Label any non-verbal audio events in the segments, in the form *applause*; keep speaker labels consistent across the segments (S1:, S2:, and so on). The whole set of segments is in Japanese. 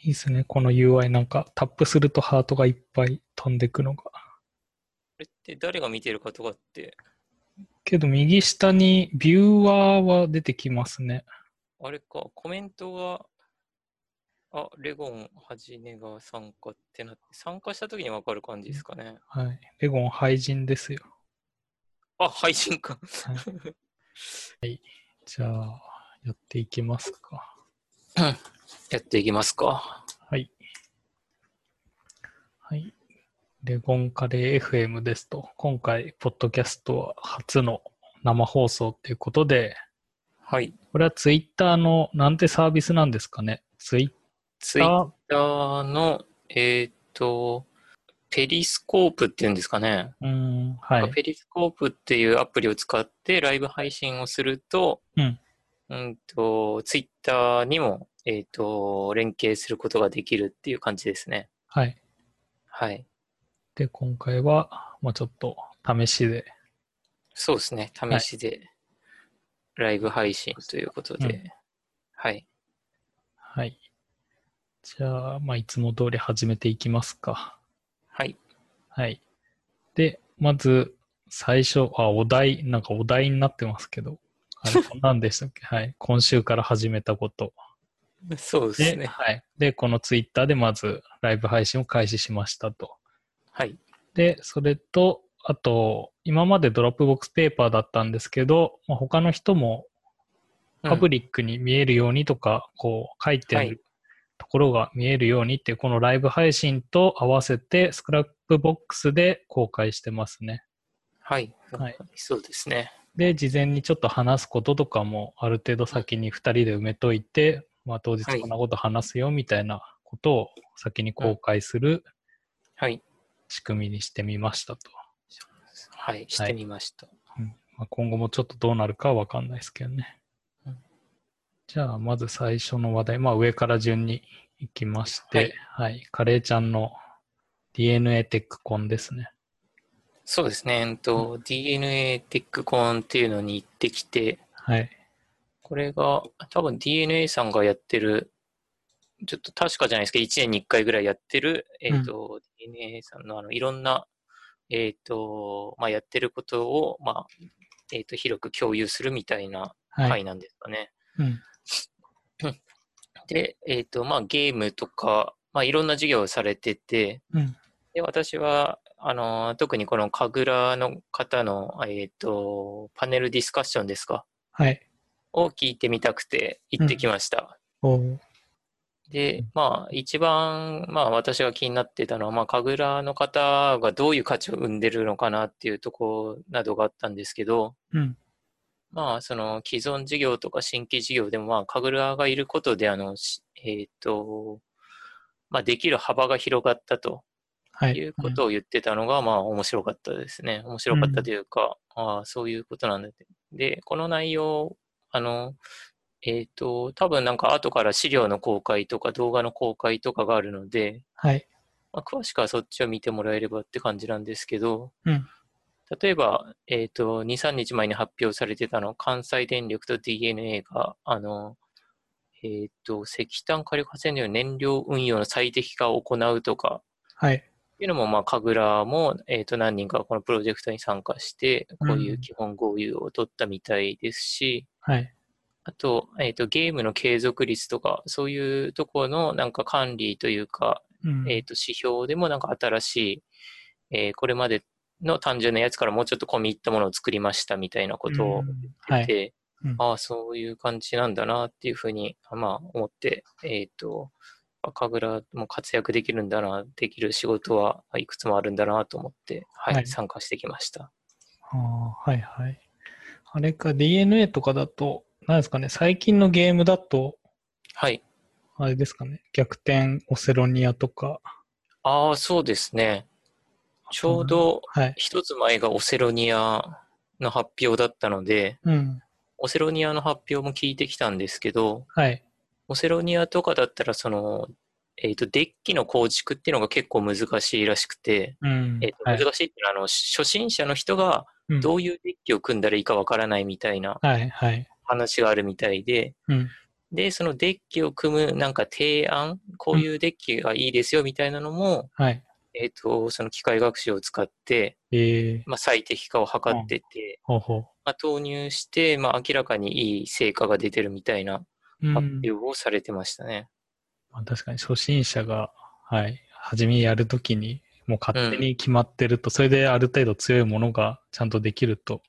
S1: いいですね。この UI なんかタップするとハートがいっぱい飛んでくのが。
S2: これって誰が見てるかとかって、
S1: けど右下にビューワーは出てきますね。
S2: あれか、コメントが、あ、レゴンはじめが参加ってなって、参加した時にわかる感じですかね。
S1: はい。レゴン廃人ですよ。
S2: あ、配信か。
S1: じゃあ、やっていきますか。*laughs*
S2: やっていきますか。
S1: はい。はい。レゴンカレー FM ですと、今回、ポッドキャストは初の生放送ということで、
S2: はい。
S1: これはツイッターのなんてサービスなんですかね？ツイ
S2: ツイッターの、えっ、と、ペリスコープっていうんですかね。
S1: うん、はい。
S2: ペリスコープっていうアプリを使ってライブ配信をすると、
S1: うん。
S2: うんと、ツイッターにも、えっ、と、連携することができるっていう感じですね。
S1: はい。
S2: はい。
S1: で、今回は、まあちょっと試しで、
S2: そうですね。試しで、ライブ配信ということで、
S1: うん
S2: はい。
S1: はい。じゃあ、まあいつも通り始めていきますか。
S2: はい。
S1: はい。で、まず、最初、あ、お題、なんかお題になってますけど、あれ、*laughs* 何でしたっけ？はい。今週から始めたこと。で、
S2: そうですね。
S1: はい。で、このツイッターでまずライブ配信を開始しましたと。
S2: はい。
S1: で、それと、あと、今まで Dropbox Paper だったんですけど、まあ、他の人もパブリックに見えるようにとか、こう書いてるところが見えるようにっていう、このライブ配信と合わせてスクラップボックスで公開してますね。
S2: はい。
S1: はい
S2: そうですね。
S1: で、事前にちょっと話すこととかもある程度先に2人で埋めといて、まあ当日こんなこと話すよみたいなことを先に公開する
S2: はい。
S1: 仕組みにしてみましたと。
S2: はい。してみました。
S1: うんまあ、今後もちょっとどうなるかはわかんないですけどね。
S2: うん
S1: じゃあ、まず最初の話題、まあ上から順に行きまして、はい、カレーちゃんの DNA テックコンですね。
S2: そうですね。えっと、DNA テックコンっていうのに行ってきて、
S1: はい。
S2: これが多分 DNA さんがやってる、ちょっと確かじゃないですけど、1年に1回ぐらいやってる、えっ、と、DNA さんのあの、いろんな、えっ、と、まあ、やってることを、まあ、えっ、と、広く共有するみたいな
S1: はい。
S2: 回なんですかね。
S1: うん。
S2: で、えっ、と、まあ、ゲームとか、まあ、いろんな授業をされてて、
S1: うん。
S2: で、私は、あの、特にこの神楽の方の、えっ、と、パネルディスカッションですか？
S1: はい。
S2: を聞いてみたくて行ってきました。
S1: おー
S2: で、まあ、一番、まあ、私が気になってたのは、まあ、神楽の方がどういう価値を生んでるのかなっていうところなどがあったんですけど、
S1: うん。
S2: まあ、その既存事業とか新規事業でも、まあ、神楽がいることで、あの、しえっ、と、まあ、できる幅が広がったと
S1: はい。
S2: いうことを言ってたのが、まあ、面白かったですね。面白かったというか、ああ、そういうことなんだって。で、この内容、あの、えっ、と、多分なんか後から資料の公開とか動画の公開とかがあるので、
S1: はい。
S2: まあ、詳しくはそっちを見てもらえればって感じなんですけど、
S1: うん。
S2: 例えば、えっ、と、2、3日前に発表されてたの、関西電力と DNA が、あの、えっ、と、石炭火力発電所の燃料運用の最適化を行うとか、
S1: はい。
S2: っていうのも、まあ、神楽も、えっ、と、何人かこのプロジェクトに参加して、こういう基本合意を取ったみたいですし、
S1: はい。
S2: あと、えっ、と、ゲームの継続率とか、そういうところのなんか管理というか、
S1: うん。
S2: えっ、と、指標でもなんか新しい、えーこれまでの単純なやつからもうちょっと込み入ったものを作りましたみたいなことを
S1: うん
S2: 言
S1: はい。
S2: って、
S1: うん
S2: ああ、そういう感じなんだなっていうふうに、まあ、思って、えっ、と、神楽も活躍できるんだな、できる仕事はいくつもあるんだなと思って、はい、
S1: はい
S2: 参加してきました。
S1: ああ、はいはい。あれか、DNA とかだと、何ですかね、最近のゲームだと、
S2: はい。
S1: あれですかね、逆転オセロニアとか。
S2: ああ、そうですね。ちょうど
S1: はい。
S2: 一つ前がオセロニアの発表だったので、
S1: うん。
S2: オセロニアの発表も聞いてきたんですけど、
S1: はい。
S2: オセロニアとかだったら、その、えっ、と、デッキの構築っていうのが結構難しいらしくて、
S1: うん。
S2: えっ、と、
S1: はい
S2: 難しいっていうのは、あの、初心者の人が
S1: うん
S2: どういうデッキを組んだらいいかわからないみたいな
S1: はい、はい。
S2: 話があるみたいで、
S1: うん。
S2: で、そのデッキを組むなんか提案、こういうデッキがいいですよみたいなのも、
S1: はい。
S2: えっ、と、その機械学習を使って、
S1: えー、
S2: まあ、最適化を図ってて、
S1: ほうほ
S2: まあ、投入して、まあ、明らかにいい成果が出てるみたいな発表をされてましたね。
S1: まあ、確かに初心者が、はい、初めやるときに、もう勝手に決まってると、それである程度強いものがちゃんとできると、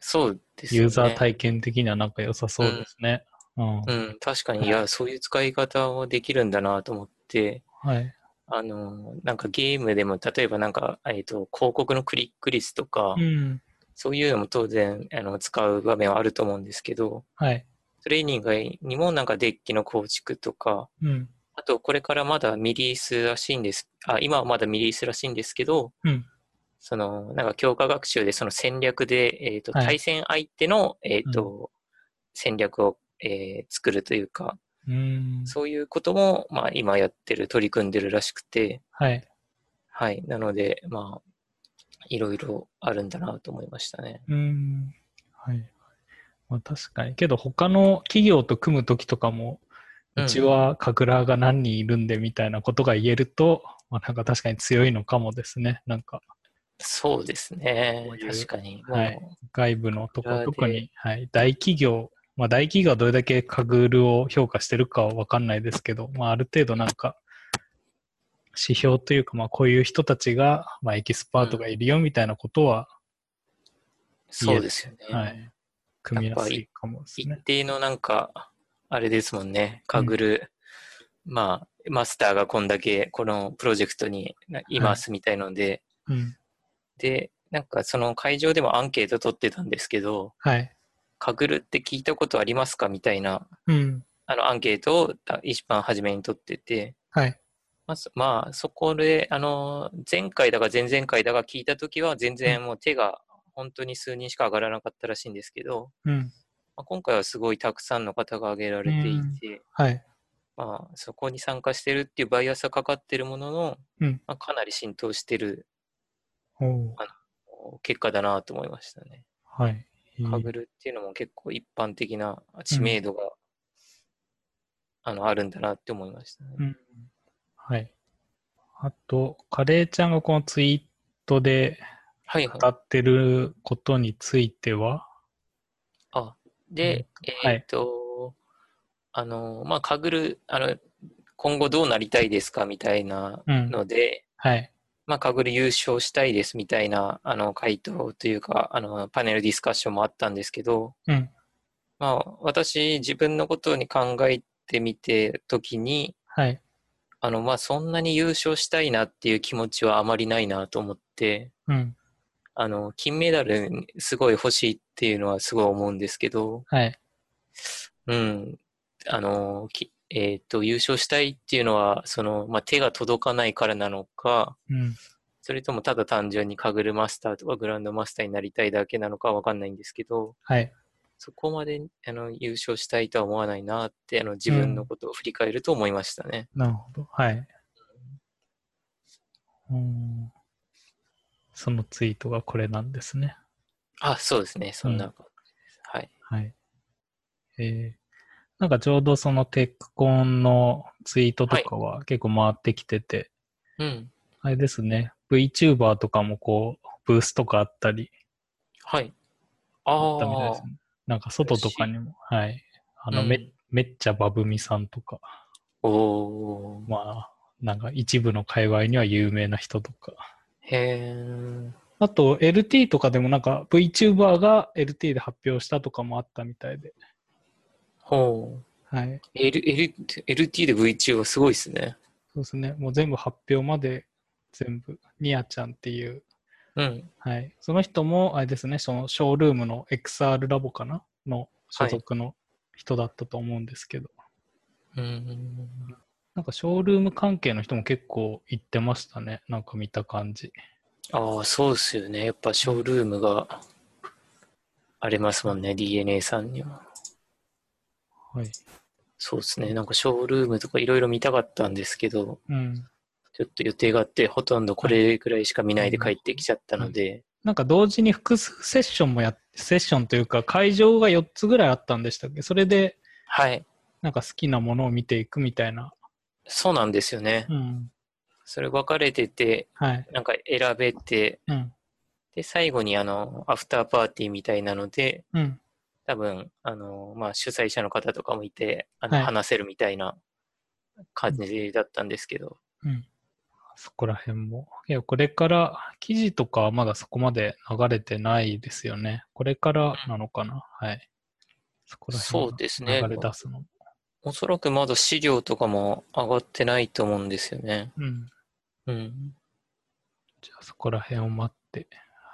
S2: そうですよね。
S1: ユーザー体験的にはなんか良さそうですね。うん。
S2: うん、確かに、いや、そういう使い方をできるんだなと思って、
S1: はい。
S2: あの、なんかゲームでも、例えばなんか、えっ、と、広告のクリック率とか、
S1: うん。
S2: そういうのも当然、あの、使う場面はあると思うんですけど、
S1: はい。
S2: トレーニングにもなんかデッキの構築とか、
S1: うん。
S2: あと、これからまだミリースらしいんです。あ、今はまだミリースらしいんですけど、
S1: うん。
S2: その、なんか強化学習でその戦略で、えっ、と、
S1: はい
S2: 対戦相手の、えっ、と、戦略を、えー作るというか、
S1: うん。
S2: そういうことも、まあ、今やってる、取り組んでるらしくて、
S1: はい。
S2: はい。なので、まあ、いろいろあるんだなと思いましたね。
S1: うん。はい。まあ確かに。けど他の企業と組むときとかも、
S2: うん
S1: うちは神楽が何人いるんでみたいなことが言えると、まあなんか確かに強いのかもですね。なんか、
S2: そうですね。確かに。
S1: はい外部のとこ特に、はい、大企業、まあ大企業はどれだけカグルを評価してるかはわかんないですけど、まあある程度なんか、指標というか、まあこういう人たちが、まあエキスパートがいるよみたいなことは、
S2: そうですよね。
S1: はい、組みやすいかもです
S2: 一
S1: ね。
S2: 定のなんか、あれですもんね、カグル、まあ、マスターがこんだけこのプロジェクトにいますみたいので、
S1: うん。
S2: で、なんかその会場でもアンケート取ってたんですけど、
S1: はい。
S2: カグルって聞いたことありますかみたいな、
S1: うん。
S2: あのアンケートをた一番初めに取ってて、
S1: はい。
S2: まあそ、まあ、そこで、あの、前回だか前々回だか聞いたときは全然もう手が本当に数人しか上がらなかったらしいんですけど、
S1: うん。
S2: まあ、今回はすごいたくさんの方が挙げられていて、
S1: はい。
S2: まあ、そこに参加してるっていうバイアスはかかってるものの、
S1: うん
S2: まあ、かなり浸透してる
S1: おー
S2: 結果だなと思いましたね。
S1: はい。いい
S2: カグルっていうのも結構一般的な知名度が、あのあるんだなって思いましたね。
S1: うん。はい。あと、カレーちゃんがこのツイートで語。ってることについては、
S2: あ、で、
S1: はい
S2: えっ、と、あの、まあ、カグル、あの、今後どうなりたいですかみたいな
S1: うん。
S2: ので、
S1: はい。
S2: まあ、カグル優勝したいですみたいな、あの、回答というか、あの、パネルディスカッションもあったんですけど、
S1: うん。
S2: まあ、私、自分のことに考えてみて、時に、
S1: はい。
S2: あの、まあ、そんなに優勝したいなっていう気持ちはあまりないなと思って、
S1: うん。
S2: あの、金メダルすごい欲しいっていうのはすごい思うんですけど、
S1: はい。
S2: うん、あの、きえっ、と、優勝したいっていうのは、その、まあ、手が届かないからなのか、
S1: うん。
S2: それともただ単純にカグルマスターとかグランドマスターになりたいだけなのかはわかんないんですけど、
S1: はい。
S2: そこまであの優勝したいとは思わないなって、あの自分のことを振り返ると思いましたね。
S1: なるほど。はい。うん。そのツイートがこれなんですね。
S2: あ、そうですね。そんな
S1: うん
S2: 感じです。はい。
S1: はい。えー、なんかちょうどそのテックコンのツイートとかは結構回ってきてて、
S2: うん。
S1: あれですね。VTuber とかもこう、ブースとかあったり、
S2: はい。あ
S1: あったみたいで
S2: あ
S1: すね。なんか外とかにも、はい。あの、
S2: うん
S1: め、めっちゃバブミさんとか、
S2: おー。
S1: まあ、なんか一部の界隈には有名な人とか。
S2: へー。
S1: あと、LT とかでもなんか VTuber が LT で発表したとかもあったみたいで。
S2: ほう。
S1: はい。
S2: L、L、LT で VTuber はすごいですね。
S1: そうですね。もう全部発表まで全部、ニアちゃんっていう、
S2: うん。
S1: はい。その人も、あれですね、そのショールームの XR ラボかな？の所属の人だったと思うんですけど、
S2: うん。
S1: なんかショールーム関係の人も結構行ってましたね。なんか見た感じ。
S2: ああ、そうですよね。やっぱショールームがありますもんね、DNA さんには。
S1: はい。
S2: そうですね。なんかショールームとかいろいろ見たかったんですけど、
S1: うん。
S2: ちょっと予定があって、ほとんどこれぐらいしか見ないで帰ってきちゃったので、
S1: なんか同時に複数セッションもやっセッションというか会場が4つぐらいあったんでしたっけ？それで、
S2: はい。
S1: なんか好きなものを見ていくみたいな。
S2: そうなんですよね。
S1: うん。
S2: それ分かれてて、
S1: はい。
S2: なんか選べて、
S1: うん。
S2: で、最後にあの、アフターパーティーみたいなので、
S1: うん。
S2: 多分、あの、まあ、主催者の方とかもいて、あの、
S1: はい
S2: 話せるみたいな感じだったんですけど、
S1: うん。そこら辺も。いや、これから、記事とかはまだそこまで流れてないですよね。これからなのかな。はい。そこら辺
S2: そうですね
S1: 流れ出すの。
S2: おそらくまだ資料とかも上がってないと思うんですよね。
S1: うん。
S2: うん。
S1: じゃあそこら辺を待って。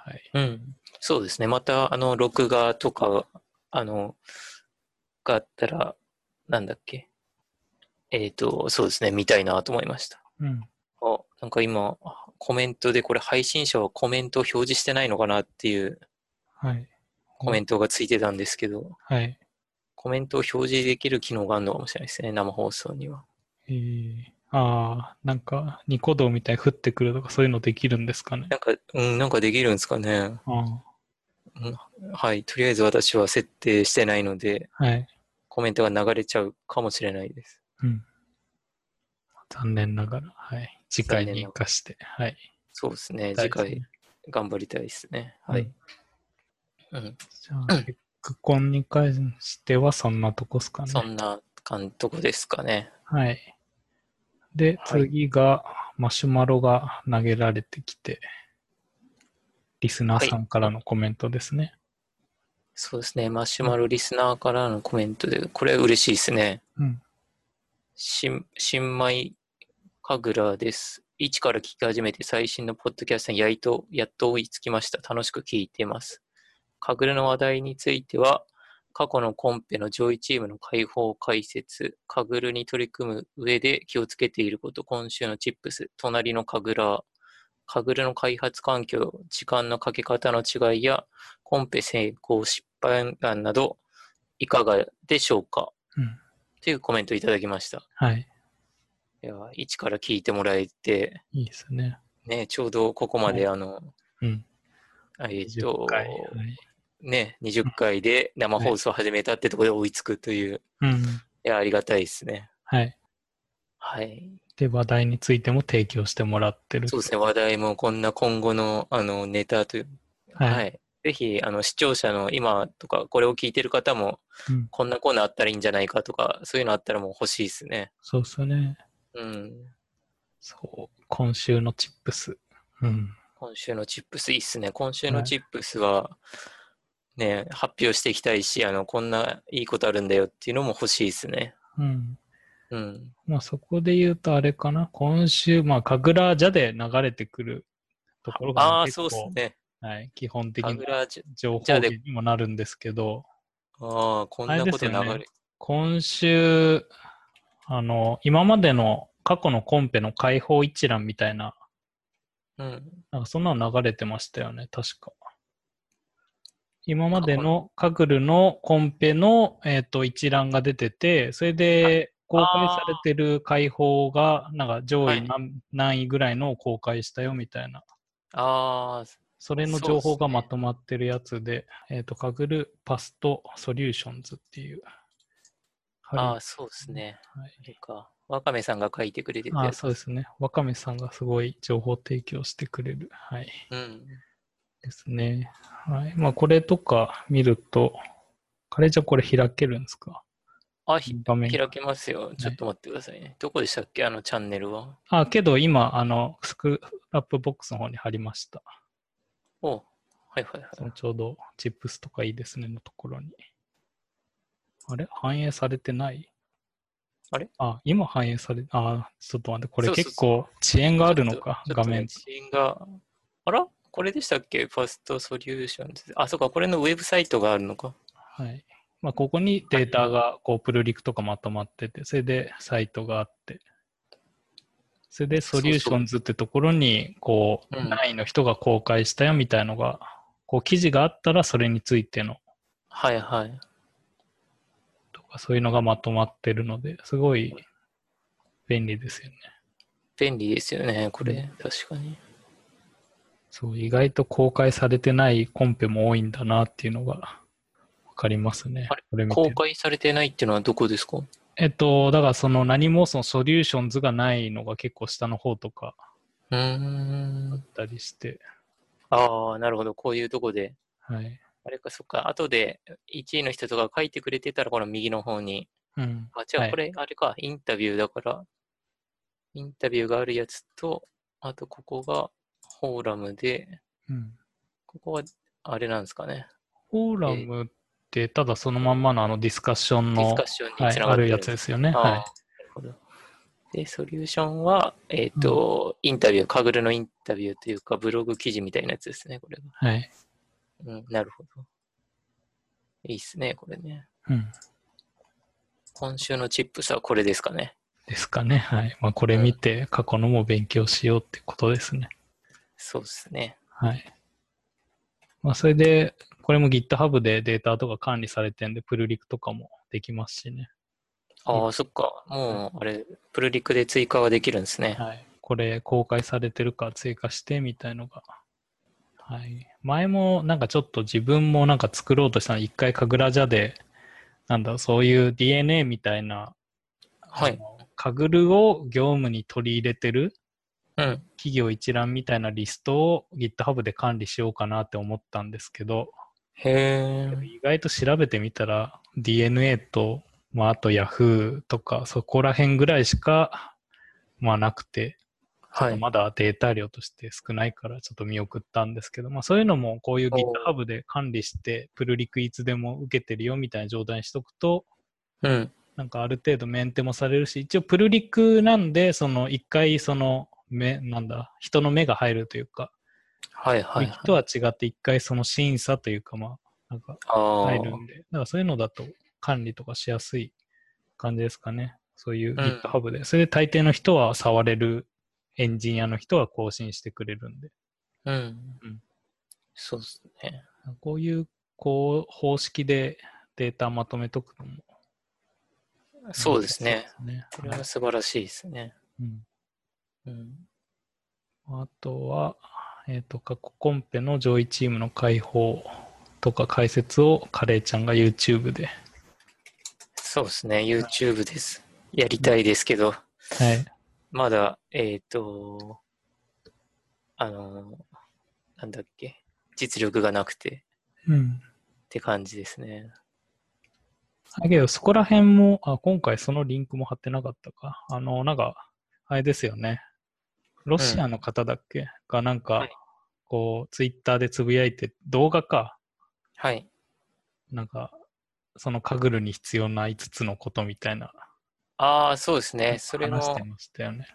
S1: はい。
S2: うん。そうですね。また、あの、録画とか、あの、があったら、なんだっけ？えっ、と、そうですね。見たいなと思いました。
S1: うん。
S2: あ、なんか今、コメントでこれ配信者はコメントを表示してないのかなっていう
S1: はい。
S2: コメントがついてたんですけど、
S1: はい。
S2: コメントを表示できる機能があるのかもしれないですね。生放送には。
S1: えー、ああ、なんか、ニコ動みたいに降ってくるとかそういうのできるんですかね。
S2: なんか、うん、なんかできるんですかね。
S1: あ
S2: はい。とりあえず私は設定してないので、
S1: あはい。
S2: コメントが流れちゃうかもしれないです。
S1: うん。残念ながら、はい。次回に生かして、はい。
S2: そうですね。次回頑張りたいですね。はい。うん。
S1: じゃあ、結 *laughs* 婚に関してはそんなとこっすかね。
S2: そんな感とこですかね。
S1: はい。で、
S2: はい
S1: 次が、マシュマロが投げられてきて、リスナーさんからのコメントですね。
S2: そうですね。マシュマロリスナーからのコメントで、これ嬉しいですね。
S1: うん。
S2: 新、新米神楽です。一から聞き始めて最新のポッドキャストにやいと、やっと追いつきました。楽しく聞いています。神楽の話題については、過去のコンペの上位チームの解放解説、神楽に取り組む上で気をつけていること、今週のチップス、隣の神楽、神楽の開発環境、時間のかけ方の違いや、コンペ成功失敗談など、いかがでしょうか？
S1: うん。
S2: というコメントいただきました。
S1: はい。
S2: いや、一から聞いてもらえて、
S1: いいですね。
S2: ね、ちょうどここまで、あの、
S1: うん。
S2: えっ
S1: 10
S2: と、
S1: 回。はい。
S2: ね、20回で生放送を始めたってところで追いつくという、
S1: うん。
S2: いや、ありがたいですね。
S1: はい。
S2: はい。
S1: で、話題についても提供してもらってる。
S2: そうですね、話題もこんな今後の、あの、ネタという、
S1: はい。
S2: はい。ぜひ、あの、視聴者の今とか、これを聞いてる方も、
S1: うん。
S2: こんなコーナーあったらいいんじゃないかとか、そういうのあったらもう欲しいですね。
S1: そうっすね。
S2: うん。
S1: そう。今週のチップス。うん。
S2: 今週のチップスいいっすね。今週の
S1: はい
S2: チップスは、ね、発表していきたいし、あの、こんないいことあるんだよっていうのも欲しいですね。
S1: うん。
S2: うん。
S1: まあそこで言うとあれかな。今週、まあ、神楽じゃで流れてくるところが
S2: ああ、そうですね。
S1: はい、基本的な情報にもなるんですけど、
S2: ああ、こんなこと流
S1: あれね
S2: れ。
S1: 今週、あの、今までの過去のコンペの解放一覧みたいな、
S2: うん。
S1: なんかそんなの流れてましたよね、確か。今までのカグルのコンペの、えっと一覧が出てて、それで公開されてる解放が、なんか上
S2: はい
S1: 位何,、何位ぐらいのを公開したよみたいな、
S2: ああ、
S1: それの情報がまとまってるやつで、えっと、カグルパストソリューションズっていう。
S2: ああ、そうですね。
S1: はい
S2: か。わかめさんが書いてくれてた
S1: あ。そうですね。わかめさんがすごい情報提供してくれる。はい。
S2: うん。
S1: ですね。はい。まあ、これとか見ると、カレーちゃんこれ開けるんですか？
S2: あ、ひ
S1: 画面。
S2: 開けますよ。ちょっと待ってくださいね。どこでしたっけ？あのチャンネルは？
S1: あ、けど今、あの、 Scrapbox の方に貼りました。
S2: おはいはい
S1: そ
S2: はい。
S1: のちょうど、チップスとかいいですねのところに。あれ？反映されてない？
S2: あれ？
S1: あ、今反映され、あ、ちょっと待って、これ結構遅延があるのか、画面。
S2: 遅延が。あら？これでしたっけ？ファストソリューションズ。あ、そうか、これのウェブサイトがあるのか。
S1: はい。まあ、ここにデータが、こう、プルリクとかまとまってて、それでサイトがあって、それでソリューションズってところに、こう、
S2: うん
S1: 何位の人が公開したよみたいのが、こう、記事があったらそれについての、
S2: はいはい。
S1: とか、そういうのがまとまってるので、すごい便利ですよね。
S2: 便利ですよね、これ。確かに。
S1: そう、意外と公開されてないコンペも多いんだなっていうのがわかりますね。
S2: 公開されてないっていうのはどこですか？
S1: えっと、だからその何もそのソリューションズがないのが結構下の方とかあっ。たりして、
S2: ああ、なるほど。こういうとこで。
S1: はい。
S2: あれか、そっか。後で1位の人とか書いてくれてたら、この右の方に。
S1: うん。
S2: あ、じゃあ
S1: はい
S2: これ、あれか。インタビューだから、インタビューがあるやつと、あとここがフォーラムで、
S1: うん。
S2: ここはあれなんですかね。
S1: フォーラムって、ただそのまんまのあのディスカッションの
S2: ディスカッ、ション
S1: はい、
S2: につながってる
S1: あるやつですよね。は
S2: なるほど。で、ソリューションは、えっ、と、インタビュー、カグルのインタビューというか、ブログ記事みたいなやつですね、これが。
S1: い。はい。
S2: うん、なるほど。いいっすね、これね。
S1: うん。
S2: 今週のチップスはこれですかね。
S1: ですかね。はい。まあ、これ見て過去のも勉強しようってことですね。
S2: そうですね。
S1: はい。まあ、それで、これも GitHub でデータとか管理されてんで、プルリクとかもできますしね。
S2: ああ、そっか。もう、あれ、プルリクで追加はできるんですね。
S1: はい。これ公開されてるか追加してみたいのが。はい。前もなんかちょっと自分もなんか作ろうとしたの一回神楽社で、なんだそういう DNA みたいな、
S2: はい。
S1: カグルを業務に取り入れてる
S2: うん。
S1: 企業一覧みたいなリストを GitHub で管理しようかなって思ったんですけど、
S2: へえ。
S1: 意外と調べてみたら DNA と、まあ、あと Yahoo とかそこら辺ぐらいしか、まあ、なくて、
S2: はい。
S1: まだデータ量として少ないからちょっと見送ったんですけど、まあ、そういうのもこういう
S2: お
S1: GitHub で管理してプルリクいつでも受けてるよみたいな状態にしとくと
S2: うん。
S1: なんかある程度メンテもされるし一応プルリクなんでその一回その目なんだ？人の目が入るというか、
S2: はいはい、はい。
S1: とは違って一回その審査というかまあなんか。入るんでだからそういうのだと管理とかしやすい感じですかねそういう
S2: うん
S1: GitHub で、それで大抵の人は触れるエンジニアの人は更新してくれるんで
S2: うん。
S1: うん
S2: そうですね。
S1: こういう、こう、方式でデータまとめとくのも。
S2: そうですね。
S1: すね。
S2: これは素晴らしいですね。
S1: うん
S2: うん。
S1: あとは、えっ、と、過去コンペの上位チームの解放とか解説をカレーちゃんが YouTube で。
S2: そうですね。YouTube です。やりたいですけど、
S1: はい。
S2: まだ、えっ、と、あの、なんだっけ、実力がなくて
S1: うん。
S2: って感じですね。
S1: だけど、そこら辺も、あ、今回そのリンクも貼ってなかったか。あの、なんか、あれですよね。ロシアの方だっけ、がなんか、
S2: はい
S1: こう、ツイッターでつぶやいて、動画か。
S2: はい。
S1: なんか、そのカグルに必要な5つのことみたいな。
S2: ああ、そうですね。それも
S1: 話し、てましたよね。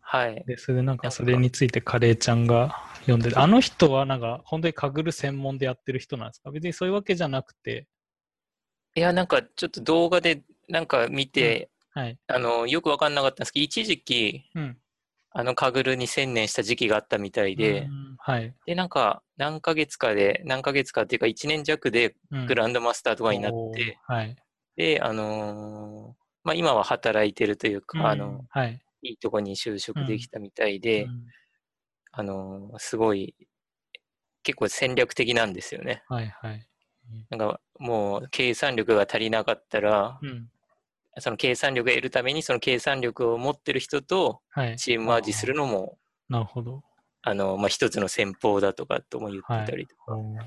S2: はい。
S1: で、それでなん
S2: か
S1: かそれについてカレーちゃんが読んでて、あの人はなんか本当にカグル専門でやってる人なんですか？別にそういうわけじゃなくて、
S2: いや、なんかちょっと動画でなんか見て、
S1: はい。
S2: あの、よくわかんなかったんですけど、一時期、
S1: うん。
S2: あの、カグルに専念した時期があったみたいで、
S1: うんはい。
S2: で、なんか、何ヶ月かで、何ヶ月かっていうか、1年弱で
S1: うん
S2: グランドマスターとかになっ
S1: おー
S2: て、
S1: はい。
S2: で、あのーまあ、今は働いてるというか、あ
S1: うん
S2: の、
S1: はい。
S2: いいとこに就職できたみたいで、
S1: うん
S2: あのーすごい、結構戦略的なんですよね。
S1: はいはい。
S2: なんか、もう、計算力が足りなかったら、
S1: うん。
S2: その計算力を得るために、その計算力を持ってる人と
S1: はい。
S2: チームワージするのも、
S1: なるほど。
S2: あの、まあ、一つの戦法だとかとも言ってたりとか、
S1: おー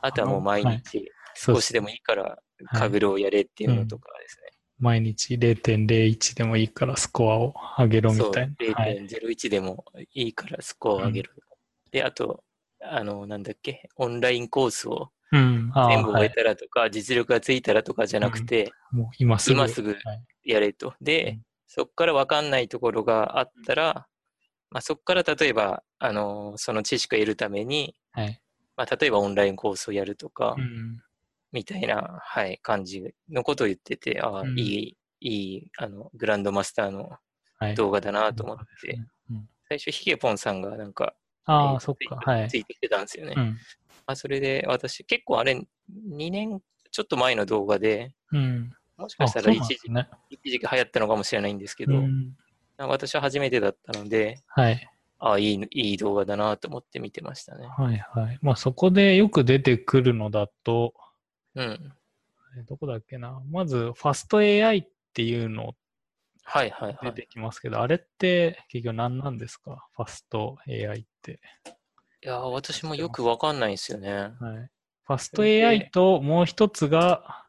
S2: あとはもう毎日少しでもいいから、カグルをやれっていうのとかですね。
S1: 毎日0.01でもいいからスコアを上げろみたいな。はい。
S2: 0.01でもいいからスコアを上げる。で、あと、あの、なんだっけ、オンラインコースを
S1: うん。
S2: 全部終え
S1: はい。
S2: たらとか、実力がついたらとかじゃなくて、
S1: もう今すぐ。
S2: 今すぐ
S1: はい
S2: やれと。で、
S1: うん
S2: そこから分かんないところがあったら、まあ、そこから例えば、あの、その知識を得るために、
S1: はい。
S2: まあ、例えばオンラインコースをやるとか、
S1: うん。
S2: みたいな、はい、感じのことを言ってて、ああ、
S1: うん
S2: いい、いい、あの、グランドマスターの
S1: はい。
S2: 動画だなと思って、最初、ヒゲポンさんがなんか、
S1: ああ、
S2: えー
S1: そっか。はい
S2: つ。いてきてたんですよね。
S1: うん。
S2: まあ、それで私、結構あれ、2年ちょっと前の動画で、
S1: うん。
S2: もしか
S1: あ、
S2: したら一時
S1: ね。
S2: 一時期流行ったのかもしれないんですけど、
S1: うん。
S2: 私は初めてだったので、
S1: はい。
S2: ああ、いい、いい動画だなと思って見てましたね。
S1: はいはい。まあそこでよく出てくるのだと、
S2: うん。
S1: えどこだっけな。まず、ファスト AI っっていうの
S2: はいはいはい。
S1: 出てきますけど、あれって結局何なんですか？ファスト AI って。
S2: いやー、私もよくわかんないんですよね。
S1: はい。ファスト AI ともう一つが、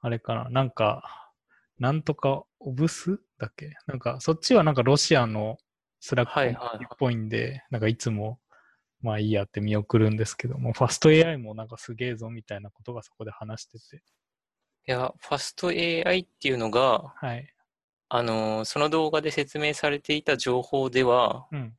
S1: あれかな、なんか、なんとかオブスだっけ？なんか、そっちはなんかロシアのスラッ
S2: はいはいはい
S1: クっぽいんで、なんかいつも、まあいいやって見送るんですけども、ファスト AI もなんかすげえぞみたいなことがそこで話してて。
S2: いや、ファスト AI っていうのが、
S1: はい。
S2: あのーその動画で説明されていた情報では、
S1: うん。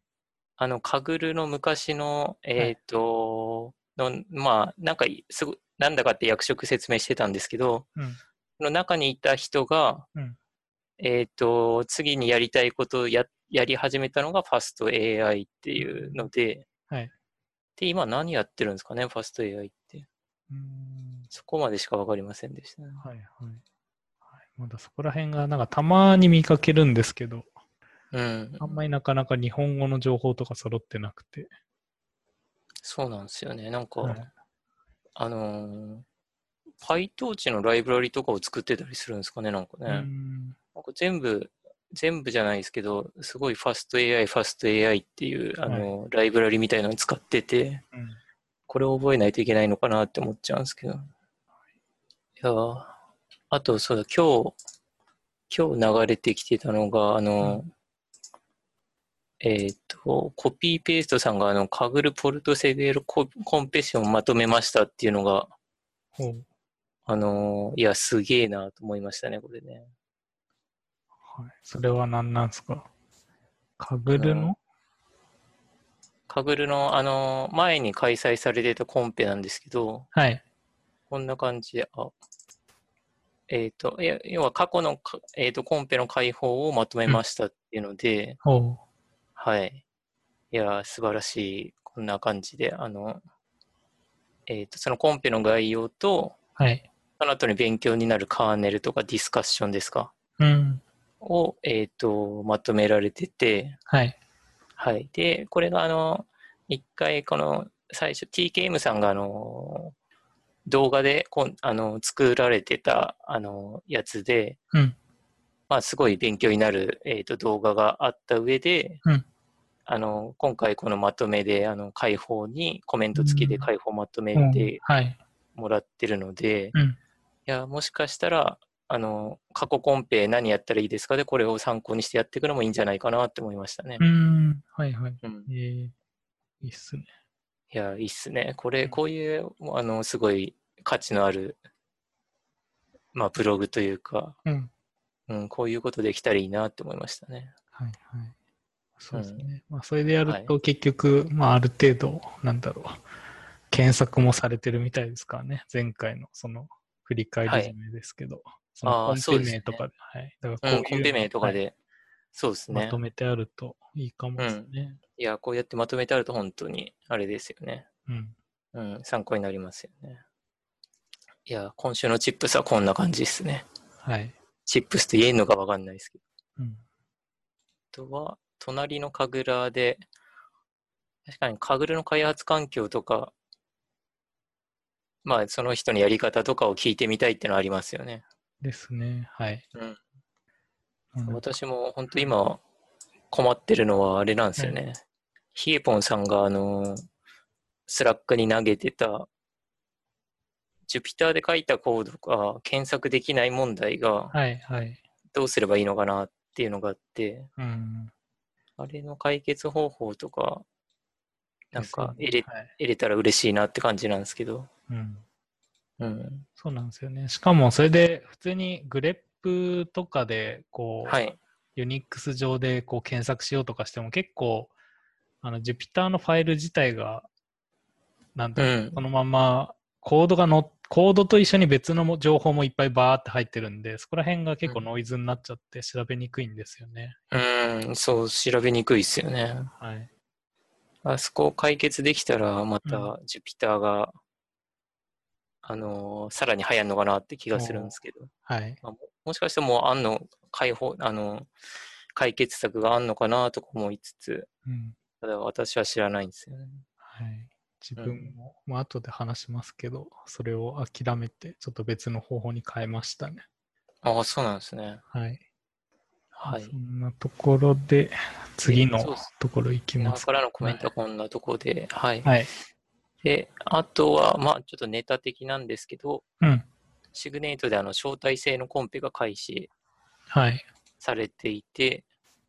S2: あの、カグルの昔の、えっ、と、の、まあ、なんかい、すご、なんだかって役職説明してたんですけど、
S1: うん。
S2: その中にいた人が、
S1: うん
S2: えっ、と、次にやりたいことをや、やり始めたのがファスト AI っていうので、
S1: はい。
S2: で、今何やってるんですかね、ファスト AI って。
S1: うーん。
S2: そこまでしかわかりませんでしたね。
S1: はいはい。はい、まだそこら辺がなんかたまに見かけるんですけど、
S2: うん。
S1: あんまりなかなか日本語の情報とか揃ってなくて。
S2: そうなんですよね。なんか、
S1: はい
S2: あのー、PyTorch のライブラリとかを作ってたりするんですかね、なんかね。
S1: うーん
S2: なんか全部、全部じゃないですけど、すごい FastAI、FastAI っていう、あの、ライブラリみたいなのを使ってて、
S1: うん
S2: これを覚えないといけないのかなって思っちゃうんですけど。いやーあと、そうだ、今日、今日流れてきてたのが、あの、えっ、と、コピーペーストさんが、あの、カグルポルトセベールココンペッションをまとめましたっていうのが、
S1: ほう
S2: あのーいや、すげえなと思いましたね、これね。
S1: はい。それは何なんですか？カグルの？
S2: カグルの、あのー前に開催されてたコンペなんですけど、
S1: はい。
S2: こんな感じで、あ、えっ、と、いや要は過去のか、えー、とコンペの開放をまとめましたっていうので、
S1: ほ
S2: はい。いや、素晴らしい、こんな感じで、あの、えっ、と、そのコンペの概要と、
S1: う。はい。
S2: その後に勉強になるカーネルとかディスカッションですか？
S1: うん。
S2: を、えっ、と、まとめられてて、
S1: はい。
S2: はい。で、これがあの、一回この最初 TKM さんがあの、動画でこんあの作られてたあのやつで、
S1: うん。
S2: まあすごい勉強になる、えー、と動画があった上で、
S1: うん
S2: あの、今回このまとめであの解放にコメント付きで解放まとめ
S1: うん
S2: て
S1: はい。
S2: もらってるので、い
S1: うん。
S2: や、もしかしたら、あの、過去コンペ何やったらいいですか？で、これを参考にしてやっていくのもいいんじゃないかなって思いましたね
S1: う。ん。はいはい。
S2: うん
S1: えー、いいっすね。
S2: いや、いいっすね。これ、こういう、あの、すごい価値のある、まあ、ブログというか、
S1: うん。
S2: うん、こういうことできたらいいなって思いましたね。
S1: はいはい。そうですね。まあ、それでやると結局、まあ、ある程度、なんだろう。検索もされてるみたいですからね。前回のその振り返り締めですけど。その
S2: あー
S1: コン
S2: そうですね
S1: ペ名とかで。はい。だからこういう
S2: うん、コンペ名とかで、そうですね
S1: はいまと。めてあるといいかもですね。
S2: いや、こうやってまとめてあると本当に、あれですよね。
S1: うん。
S2: うん、参考になりますよね。いや、今週のチップスはこんな感じですね。
S1: はい。
S2: チップスと言えんのかわかんないですけど。
S1: うん。
S2: あとは、隣のカグラで、確かに Kaggle の開発環境とか、まあ、その人のやり方とかを聞いてみたいっていうのはありますよね。
S1: ですね。はい。
S2: うん
S1: うん
S2: 私も本当今困ってるのはあれなんですよね。ヒエポンさんがあの、 Slack に投げてた、 Jupyter で書いたコードが検索できない問題が
S1: はいはい。
S2: どうすればいいのかなっていうのがあって、
S1: うん。
S2: あれの解決方法とか、なんか入れ
S1: はい。
S2: 入れたら嬉しいなって感じなんですけど。
S1: うん。
S2: うん。
S1: そうなんですよね。しかも、それで、普通にグレップとかで、こう、
S2: はい。
S1: ユニックス上でこう検索しようとかしても結構、あの、Jupyter のファイル自体が、なんだろう、
S2: うん
S1: そのままコードがの、コードと一緒に別のも情報もいっぱいバーって入ってるんで、そこら辺が結構ノイズになっちゃって調べにくいんですよね。
S2: うん、そう、調べにくいっすよね。
S1: はい。
S2: あそこを解決できたら、ま
S1: う
S2: た Jupyter が、あのーさらに流行るのかなって気がするんですけど。
S1: はい。
S2: まあももしかしてもうあんの解放、あの、解決策があんのかなとか思いつつ、
S1: うん。
S2: ただ私は知らないんですよね。
S1: はい。自分も、まあ後で話しますけど、それを諦めて、ちょっと別の方法に変えましたね。
S2: ああ、そうなんですね。
S1: はい。
S2: はい。
S1: そんなところで、次のところ行きます。
S2: 今からのコメントはこんなとこで、はい。
S1: はい。
S2: で、あとは、まあ、ちょっとネタ的なんですけど、
S1: うん。
S2: シグネイトであの招待制のコンペが開始
S1: はい。
S2: されていて、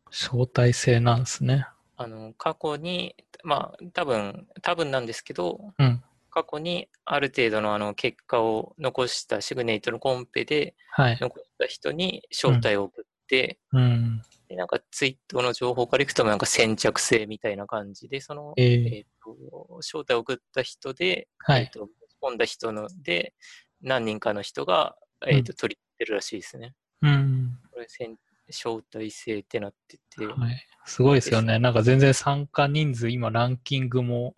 S1: 招待制なんですね。
S2: あの過去に、まあ、多分多分なんですけど、
S1: うん。
S2: 過去にある程度のあの結果を残したシグネイトのコンペで
S1: はい。
S2: 残った人に招待を送って、
S1: うん。
S2: でなんかツイートの情報からいくと、なんか先着制みたいな感じで、その、
S1: えー
S2: えーと招待を送った人で、
S1: はい。
S2: えーと、持ち込んだ人ので、何人かの人が、えーと取り入れてるらしいですね。
S1: うん。
S2: これ、先招待制ってなってて、
S1: はい。すごいですよね。なんか全然参加人数、今ランキングも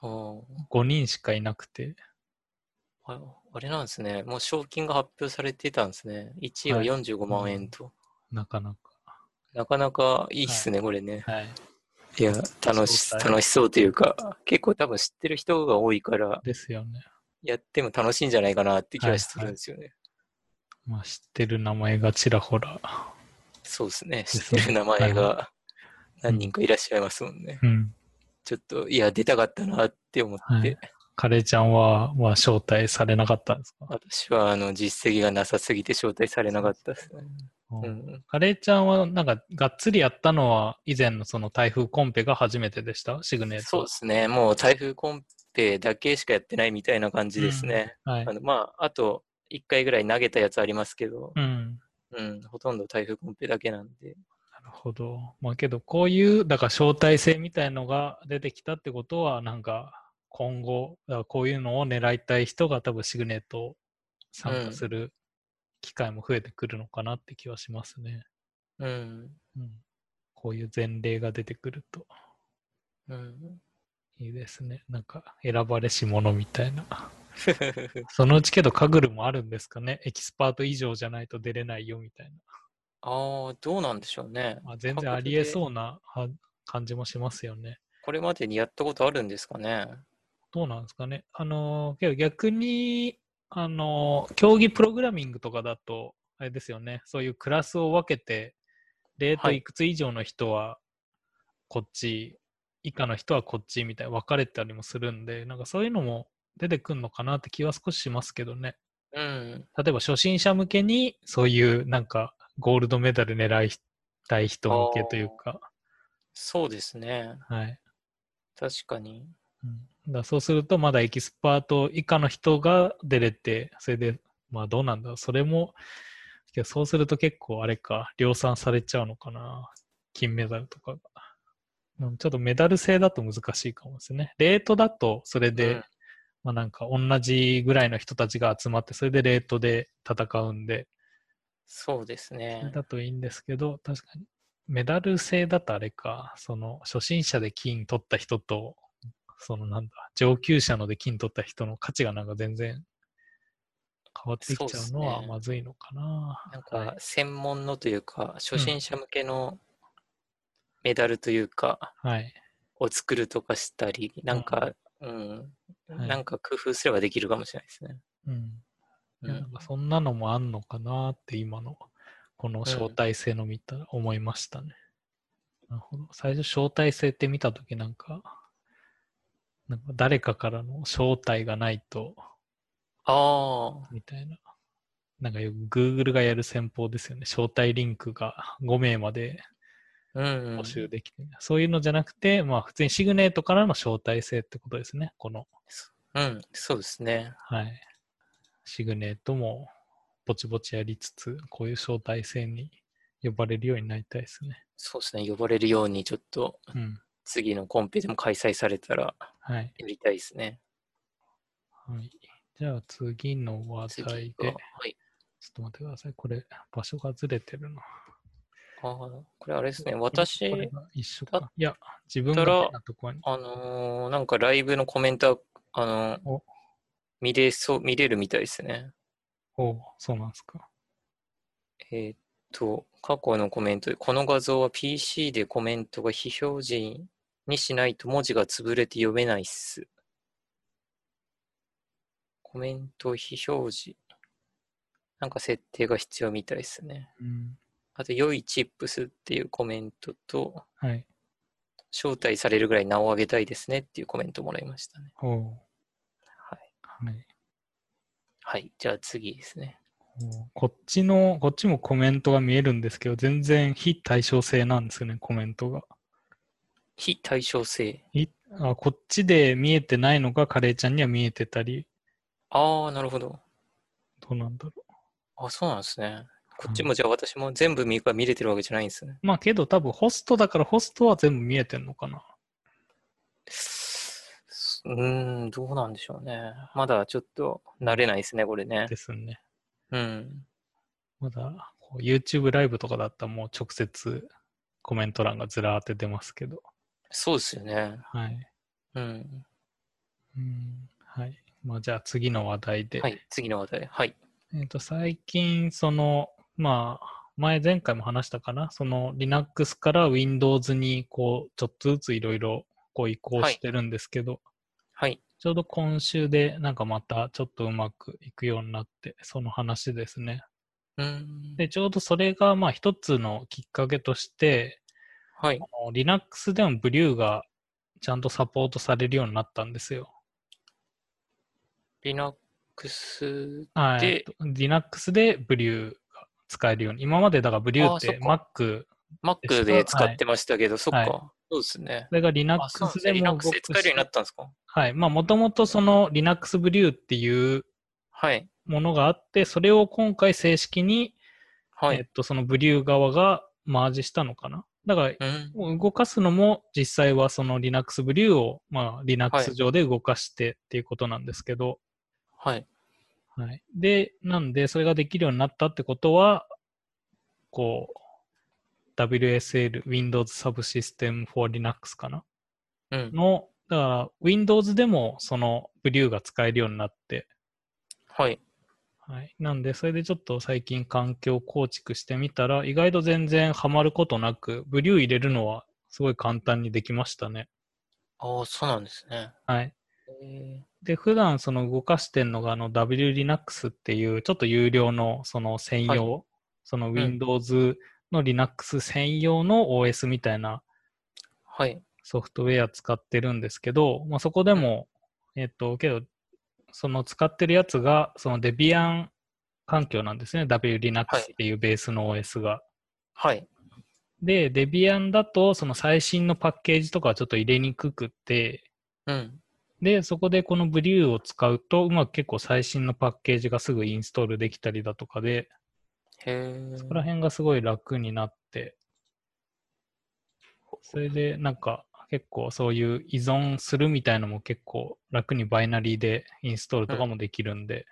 S2: あー
S1: 5人しかいなくて。
S2: ああれなんですね。もう賞金が発表されてたんですね。1位は
S1: はい
S2: 45万円と。
S1: なかなか。
S2: なかなかいいっすね、これね。
S1: はい。
S2: いや、楽し、楽しそうというか、結構多分知ってる人が多いから、
S1: ですよね。
S2: やっても楽しいんじゃないかなって気はするんですよね。
S1: まあ知ってる名前がちらほら。
S2: そうですね。知ってる名前
S1: は
S2: が何人かいらっしゃいますもんね。
S1: うん。
S2: ちょっと、いや、出たかったなって思って、
S1: はいカレーちゃんは、まあ招待されなかったんですか？
S2: 私はあの実績がなさすぎて招待されなかったですね。
S1: う
S2: うんん、
S1: カレーちゃんは、なんか、がっつりやったのは、以前のその台風コンペが初めてでした？シグネート。
S2: そうですね。もう台風コンペだけしかやってないみたいな感じですね。
S1: はい
S2: あ。のまあ、あと1回ぐらい投げたやつありますけど、
S1: うん。
S2: うん、ほとんど台風コンペだけなんで。
S1: なるほど。まあけど、こういう、だから招待制みたいのが出てきたってことは、なんか、今後、こういうのを狙いたい人が多分シグネート参加する機会も増えてくるのかなって気はしますね。
S2: うん。
S1: うん。こういう前例が出てくると
S2: うん、
S1: いいですね。なんか、選ばれし者みたいな。*laughs* そのうちけど、カグルもあるんですかね。エキスパート以上じゃないと出れないよみたいな。
S2: ああ、どうなんでしょうね。
S1: まあ、全然ありえそうなは感じもしますよね。
S2: これまでにやったことあるんですかね。
S1: どうなんですかね。あのー、けど逆に、あのー、競技プログラミングとかだと、あれですよね。そういうクラスを分けて、レート
S2: はい
S1: いくつ以上の人はこっち、以下の人はこっちみたいな分かれたりもするんで、なんかそういうのも出てくるのかなって気は少ししますけどね。
S2: うん。
S1: 例えば初心者向けに、そういうなんかゴールドメダル狙いたい人向けというか、
S2: そうですね。
S1: はい。
S2: 確かに。
S1: うんだそうすると、まだエキスパート以下の人が出れて、それで、まあどうなんだろう、それも、そうすると結構あれか、量産されちゃうのかな、金メダルとかが。うんちょっとメダル制だと難しいかもですね。レートだと、それで、
S2: うん
S1: まあなんか同じぐらいの人たちが集まって、それでレートで戦うんで、
S2: そうですね。
S1: だといいんですけど、確かに、メダル制だとあれか、その、初心者で金取った人と、そのなんだ、上級者ので金取った人の価値がなんか全然変わってきちゃうのは
S2: ね
S1: まずいのかな。
S2: なん
S1: はい
S2: か、専門のというか、初心者向けのメダルというか、
S1: はい。
S2: を作るとかしたり、なんか、うん、
S1: はい
S2: なんか工夫すればできるかもしれないですね。
S1: うん。
S2: う
S1: いやなん
S2: ん
S1: かそんなのもあんのかなって今の、この招待制の見たら思いましたね。なるほど。最初招待制って見たときなんか、なんか誰かからの招待がないと、
S2: ああ、
S1: みたいな。なんかよく Google がやる戦法ですよね。招待リンクが5名まで
S2: うん
S1: 募。集できて、そういうのじゃなくて、まあ普通にシグネートからの招待制ってことですね。この、
S2: うん、そうですね。
S1: はい。シグネートもぼちぼちやりつつ、こういう招待制に呼ばれるようになりたいですね。
S2: そうですね。呼ばれるように、ちょっと
S1: うん。
S2: 次のコンペでも開催されたら
S1: はい。
S2: やりたいですね。
S1: はい。じゃあ次の話題で、
S2: はい。
S1: ちょっと待ってください。これ、場所がずれてるな。
S2: ああ、これあれですね。
S1: こ
S2: 私、
S1: 一緒
S2: だ
S1: か。いや、自分が。
S2: あのーなんかライブのコメントは、あのー
S1: お
S2: 見れそう、見れるみたいですね。
S1: おうそうなんですか。
S2: えーっと、過去のコメントで、この画像は PC でコメントが非表示にしないと文字が潰れて読めないっす。コメント非表示。なんか設定が必要みたいですね。
S1: うん。
S2: あと、良いチップスっていうコメントと、
S1: はい。
S2: 招待されるぐらい名を挙げたいですねっていうコメントもらいましたね。はい。
S1: はい。
S2: はい。じゃあ次ですね。
S1: こっちの、こっちもコメントが見えるんですけど、全然非対称性なんですよね、コメントが。
S2: 非対称性。
S1: いあこっちで見えてないのがカレーちゃんには見えてたり、
S2: ああ、なるほど。
S1: どうなんだろう。
S2: あ、そうなんですね。こっちもじゃあ私も全部見見れてるわけじゃないんですね。
S1: まあけど多分ホストだからホストは全部見えてんのかな。
S2: うーん、どうなんでしょうね。まだちょっと慣れないですね、これね。
S1: ですね。
S2: うん。
S1: まだこう YouTube ライブとかだったらもう直接コメント欄がずらーって出ますけど。
S2: そうですよね。
S1: はい。
S2: うん。
S1: うん。はい。まあじゃあ次の話題で。
S2: はい、次の話題。はい。
S1: えっ、と、最近、その、まあ、前、前回も話したかな、その Linux から Windows に、こう、ちょっとずついろいろ、こう移行してるんですけど、
S2: はい。
S1: ちょうど今週で、なんかまたちょっとうまくいくようになって、その話ですね。
S2: うーん。
S1: で、ちょうどそれが、まあ、一つのきっかけとして、
S2: はい。
S1: あの Linux でも Blue がちゃんとサポートされるようになったんですよ。
S2: Linux、
S1: はい。
S2: で
S1: えっと Linux で Blue が使えるように。今までだからって
S2: あーそっか
S1: Mac、
S2: Mac で使ってましたけど、そっ
S1: はい
S2: か。そうですね
S1: そ。れが Linux
S2: で
S1: も
S2: Linux で使えるようになったんですか？
S1: はい。まあ、もともとその Linux Blue っていう
S2: はい。
S1: ものがあって、それを今回正式に、
S2: はい。
S1: えっと、その Blue 側がマージしたのかな？だから、動かすのも実際はその Linux Blue を、まあ、
S2: は
S1: Linux
S2: い
S1: 上で動かしてっていうことなんですけど、
S2: はい。
S1: はい。で、なんで、それができるようになったってことは、こう、WSL、Windows Subsystem for Linux かな？
S2: うん。
S1: の、だから Windows でもその Blue が使えるようになって、
S2: はい。
S1: はい。なんで、それでちょっと最近環境構築してみたら、意外と全然ハマることなく、ブリュー入れるのはすごい簡単にできましたね。
S2: ああ、そうなんですね。
S1: はい。
S2: え
S1: で、普段その動かしてんのが、あの WLinux っていうちょっと有料のその専用、その Windows の Linux 専用の OS みたいな
S2: はい。
S1: ソフトウェア使ってるんですけど、まあ、そこでも、えっと、けど、その使ってるやつが、その Debian 環境なんですね。WLinux
S2: はい
S1: っていうベースの OS が。
S2: はい。
S1: で、Debian だと、その最新のパッケージとかはちょっと入れにくくって、
S2: うん。
S1: で、そこでこの Blue を使うと、うまく結構最新のパッケージがすぐインストールできたりだとかで、
S2: へえ。
S1: そこら辺がすごい楽になって、それでなんか結構そういう依存するみたいのも結構楽にバイナリーでインストールとかもできるんで、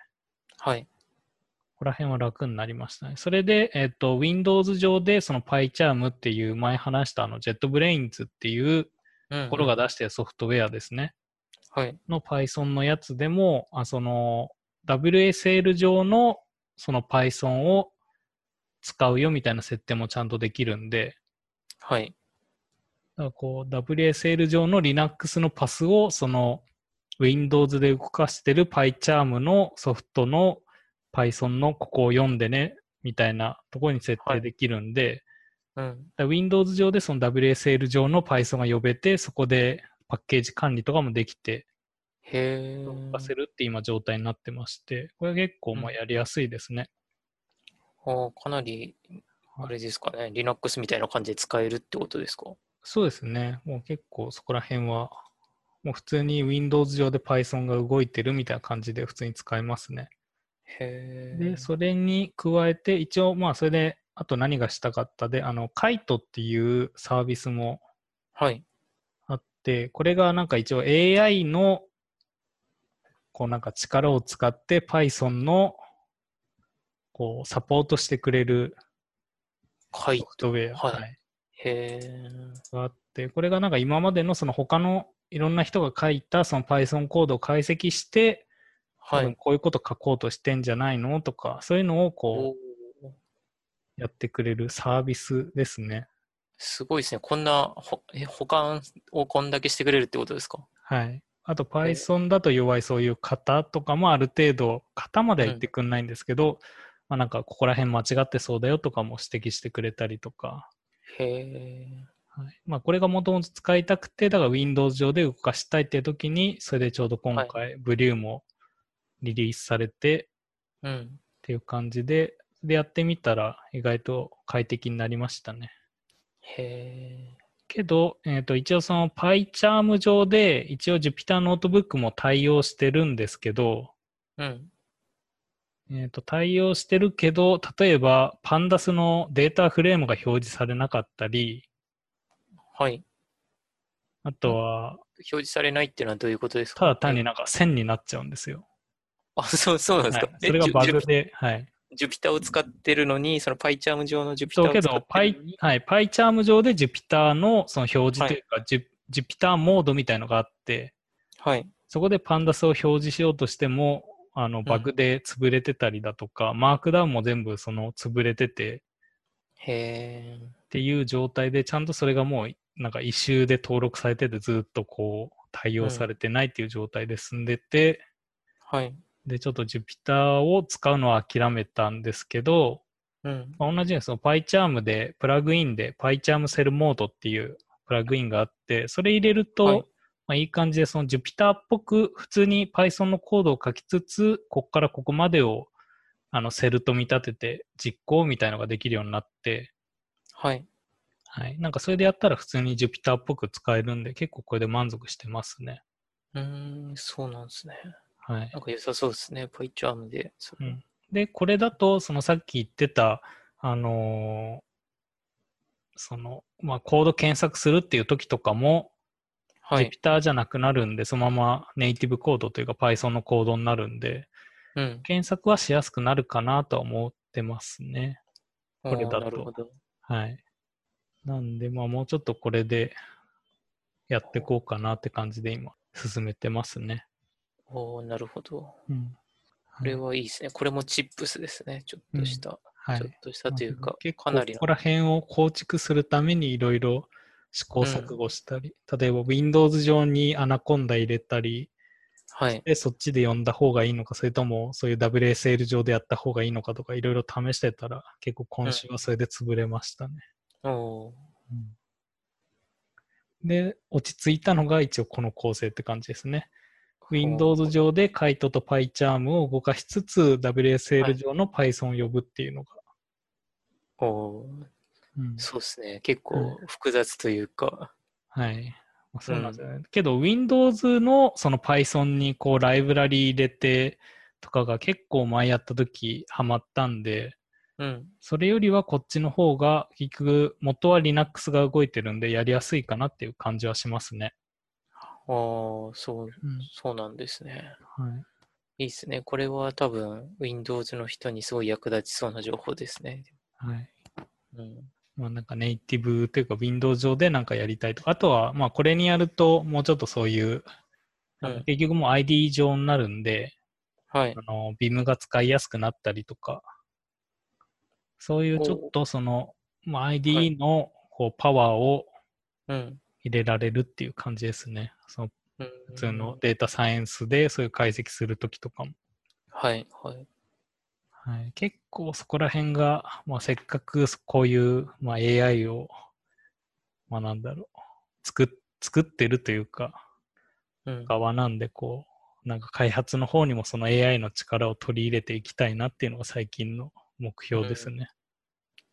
S2: はい。
S1: ここら辺は楽になりましたね。それで、えっ、と、Windows 上でその PyCharm っていう前話したあの JetBrains っていう
S2: うん、
S1: ところが出してるソフトウェアですね。
S2: はい。
S1: の Python のやつでも、あその WSL 上のその Python を使うよみたいな設定もちゃんとできるんで、
S2: はい。
S1: だからこう WSL 上の Linux のパスをその Windows で動かしてる PyCharm のソフトの Python のここを読んでねみたいなところに設定できるんで、
S2: うん。
S1: だから Windows 上でその WSL 上の Python が呼べて、そこでパッケージ管理とかもできて、
S2: へえ。
S1: 動かせるって今状態になってまして、これ結構まあやりやすいですね。
S2: あかなり、あれですかね、Linux みたいな感じで使えるってことですか？
S1: そうですね。もう結構そこら辺は、もう普通に Windows 上で Python が動いてるみたいな感じで普通に使えますね。
S2: へえ。
S1: で、それに加えて、一応まあそれで、あと何がしたかったで、あの、カイトっていうサービスも
S2: はい。
S1: これがなんか一応 AI のこうなんか力を使って Python のこうサポートしてくれる
S2: はい
S1: ソ。フトウェア、
S2: はいへえ。
S1: があって、これがなんか今までのその他のいろんな人が書いたその Python コードを解析して、
S2: はい。
S1: こういうこと書こうとしてんじゃないのとか、そういうのをこうやってくれるサービスですね。
S2: すごいですね。こんな、ほえ保管をこんだけしてくれるってことですか？
S1: はい。あと Python だと弱いそういう型とかもある程度、型までは言ってくんないんですけど、まあなんかここら辺間違ってそうだよとかも指摘してくれたりとか、
S2: へえ。
S1: はいまあ、これがもともと使いたくて、だから Windows 上で動かしたいっていう時に、それでちょうど今回、ブリューもリリースされて
S2: うん。
S1: っていう感じで、でやってみたら意外と快適になりましたね。
S2: へえ。
S1: けど、えっ、と、一応その PyCharm 上で、一応 Jupyter ノートブックも対応してるんですけど、
S2: うん。
S1: えっ、と、対応してるけど、例えば Pandas のデータフレームが表示されなかったり、
S2: はい。
S1: あとは、
S2: 表示されないっていうのはどういうことですか？
S1: ただ単になんか線になっちゃうんですよ。
S2: あ、そう、そうなんですか？
S1: はい、それがバグで、はい。
S2: ジュピターを使ってるのに、その PyCharm 上のジュピタ
S1: そうけど
S2: ーを使っ、てるのに。
S1: はい、PyCharm 上で Jupyter のその表示というか、ジュ Jupyter モードみたいのがあって、
S2: はい。
S1: そこで Pandas を表示しようとしても、あのバグで潰れてたりだとか、マークダウンも全部その潰れてて
S2: へえ。
S1: っていう状態で、ちゃんとそれがもうなんか一周で登録されてて、ずっとこう対応されてないっていう状態で進んでて、
S2: はい。
S1: で、ちょっと Jupyter を使うのは諦めたんですけど、
S2: うん。
S1: まあ同じようにその PyCharm でプラグインで PyCharm セルモードっていうプラグインがあって、それ入れると、
S2: はい
S1: まあ、いい感じでその Jupyter っぽく普通に Python のコードを書きつつ、ここからここまでをあのセルと見立てて実行みたいのができるようになって、
S2: はい。
S1: はい。なんかそれでやったら普通に Jupyter っぽく使えるんで、結構これで満足してますね。
S2: うーん、そうなんですね。
S1: はい。
S2: なんか良さそうですね。PyCharm で。それ
S1: うんで、これだと、そのさっき言ってた、あのーその、まあ、コード検索するっていう時とかも、
S2: はい。
S1: Jupyter じゃなくなるんで、そのままネイティブコードというか Python のコードになるんで、
S2: うん。
S1: 検索はしやすくなるかなとは思ってますね。これだと。はい。なんで、まあ、もうちょっとこれでやっていこうかなって感じで今、進めてますね。
S2: おーなるほど。
S1: うん。
S2: これはいいですね。これもチップスですね。ちょっとした。
S1: はい
S2: ちょっ。としたというか、
S1: 結構
S2: かなりの
S1: ここ。ら辺を構築するためにいろいろ試行錯誤したり、例えば Windows 上にアナコンダ入れたり、
S2: はい。
S1: でそっちで読んだ方がいいのか、それともそういう WSL 上でやった方がいいのかとかいろいろ試してたら、結構今週はそれで潰れましたね。
S2: おー
S1: で、落ち着いたのが一応この構成って感じですね。Windows 上で Kite と PyCharm を動かしつつ、
S2: は
S1: WSL
S2: い
S1: 上の Python を呼ぶっていうのが。
S2: おー
S1: うん
S2: そうですね。結構複雑というか。
S1: はい。まあそうなんですよね。けど、Windows のその Python にこうライブラリ入れてとかが結構前やった時ハマったんで、
S2: うん。
S1: それよりはこっちの方が結局元は Linux が動いてるんでやりやすいかなっていう感じはしますね。
S2: ああ、そう、
S1: うん。
S2: そうなんですね。
S1: はい。
S2: いいですね。これは多分 Windows の人にすごい役立ちそうな情報ですね。
S1: はい。
S2: うん。
S1: まあなんかネイティブというか Windows 上でなんかやりたいとか、あとはまあこれにやるともうちょっとそういう、
S2: うん
S1: 結局もう ID 上になるんで、
S2: はい。
S1: あの、Vim が使いやすくなったりとか、そういうちょっとその、まあ、
S2: は
S1: ID
S2: い
S1: のこうパワーを
S2: うん。
S1: 入れられるっていう感じですね。その
S2: うん
S1: 普通のデータサイエンスでそういう解析するときとかも。
S2: はい。はい。
S1: はい、結構そこら辺が、まあ、せっかくこういう、まあ、AI を、まあなんだろう、作っ作ってるというか、
S2: うん。
S1: 側なんで、こう、なんか開発の方にもその AI の力を取り入れていきたいなっていうのが最近の目標ですね。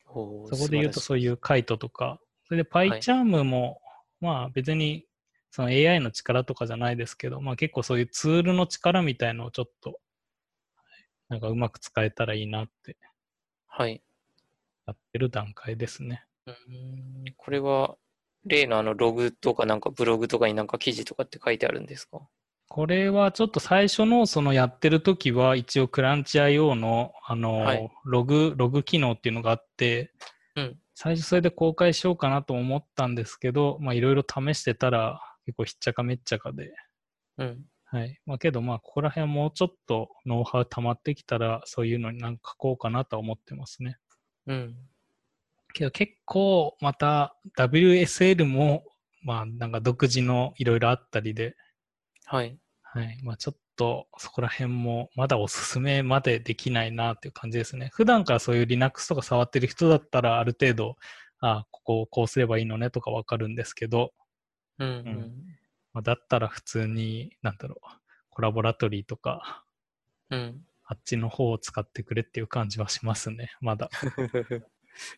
S2: おー
S1: そこで言うと
S2: 素
S1: そういうカイトとか、それで
S2: い
S1: PyCharm も、まあ別にその AI の力とかじゃないですけど、まあ結構そういうツールの力みたいのをちょっと、なんかうまく使えたらいいなって。
S2: はい。
S1: やってる段階ですね。
S2: うーんこれは、例のあのログとかなんかブログとかになんか記事とかって書いてあるんですか？
S1: これはちょっと最初のそのやってる時は一応クランチ IO のあの、
S2: はい
S1: ログ、ログ機能っていうのがあって、
S2: うん
S1: 最初それで公開しようかなと思ったんですけど、まあいろいろ試してたら結構ひっちゃかめっちゃかで、
S2: うん。
S1: はい。まあけどまあここら辺はもうちょっとノウハウ溜まってきたらそういうのになんか書こうかなとは思ってますね。
S2: うん。
S1: けど結構また WSL もまあなんか独自のいろいろあったりで、
S2: はい。
S1: はい。まあちょっとそこら辺もまだおすすめまでできないなっていう感じですね。普段からそういう Linux とか触ってる人だったらある程度、あここをこうすればいいのねとかわかるんですけど、
S2: うん、う
S1: うんん。まあ、だったら普通に、なんだろう、コラボラトリーとか、
S2: うん。
S1: あっちの方を使ってくれっていう感じはしますね、まだ。*laughs*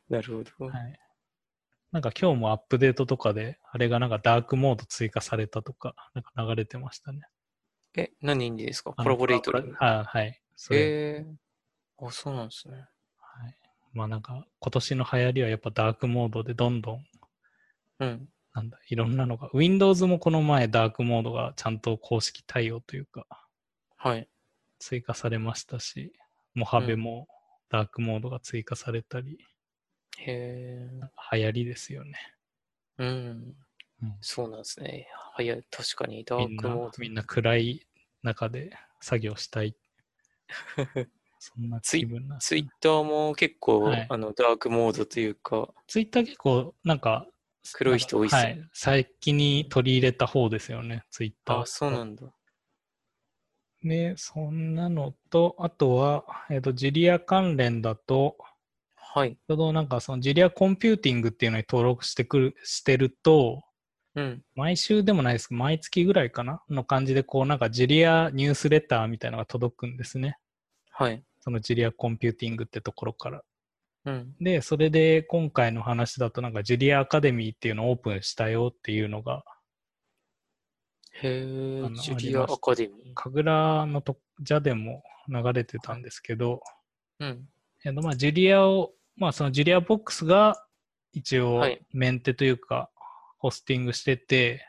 S2: なるほど。
S1: はい。なんか今日もアップデートとかで、あれがなんかダークモード追加されたとか、なんか流れてましたね。
S2: え、何にですか？コラボレートリング。
S1: はい、はい。それ
S2: えー、あ、そうなんですね。
S1: はい。まあなんか今年の流行りはやっぱダークモードでどんどん、
S2: うん。
S1: なんだ、いろんなのが、Windows もこの前ダークモードがちゃんと公式対応というか、
S2: はい。
S1: 追加されましたし、モハベもダークモードが追加されたり、
S2: へ
S1: 流行りですよね。
S2: え。うん。
S1: うん
S2: そうなんですね。はいや、確かにダークモード。
S1: みんな暗い中で作業したい。*laughs* そんな気分な。
S2: ツイッターも結構、
S1: はい
S2: あのダークモードというか、
S1: ツイッター結構なんか、
S2: 黒い人多いっすね
S1: はい。先に取り入れた方ですよね、ツイッター。
S2: あ、そうなんだ。
S1: で、そんなのと、あとは、えっ、と、 Julia 関連だと、
S2: はい。
S1: ちょうどなんかその Julia Computing っていうのに登録してくる、してると、
S2: うん。
S1: 毎週でもないですけど、毎月ぐらいかな？の感じで、こうなんか Julia ニュースレターみたいなのが届くんですね。
S2: はい。
S1: その Julia Computing ってところから。
S2: うん。
S1: で、それで今回の話だとなんか Julia Academy っていうのをオープンしたよっていうのが、
S2: へえジュリアアカデミー？
S1: 神楽のとじゃでも流れてたんですけど、
S2: うん。
S1: えっとまあジュリアを、まあそのジュリアボックスが一応
S2: はい
S1: メンテというか、ホスティングしてて、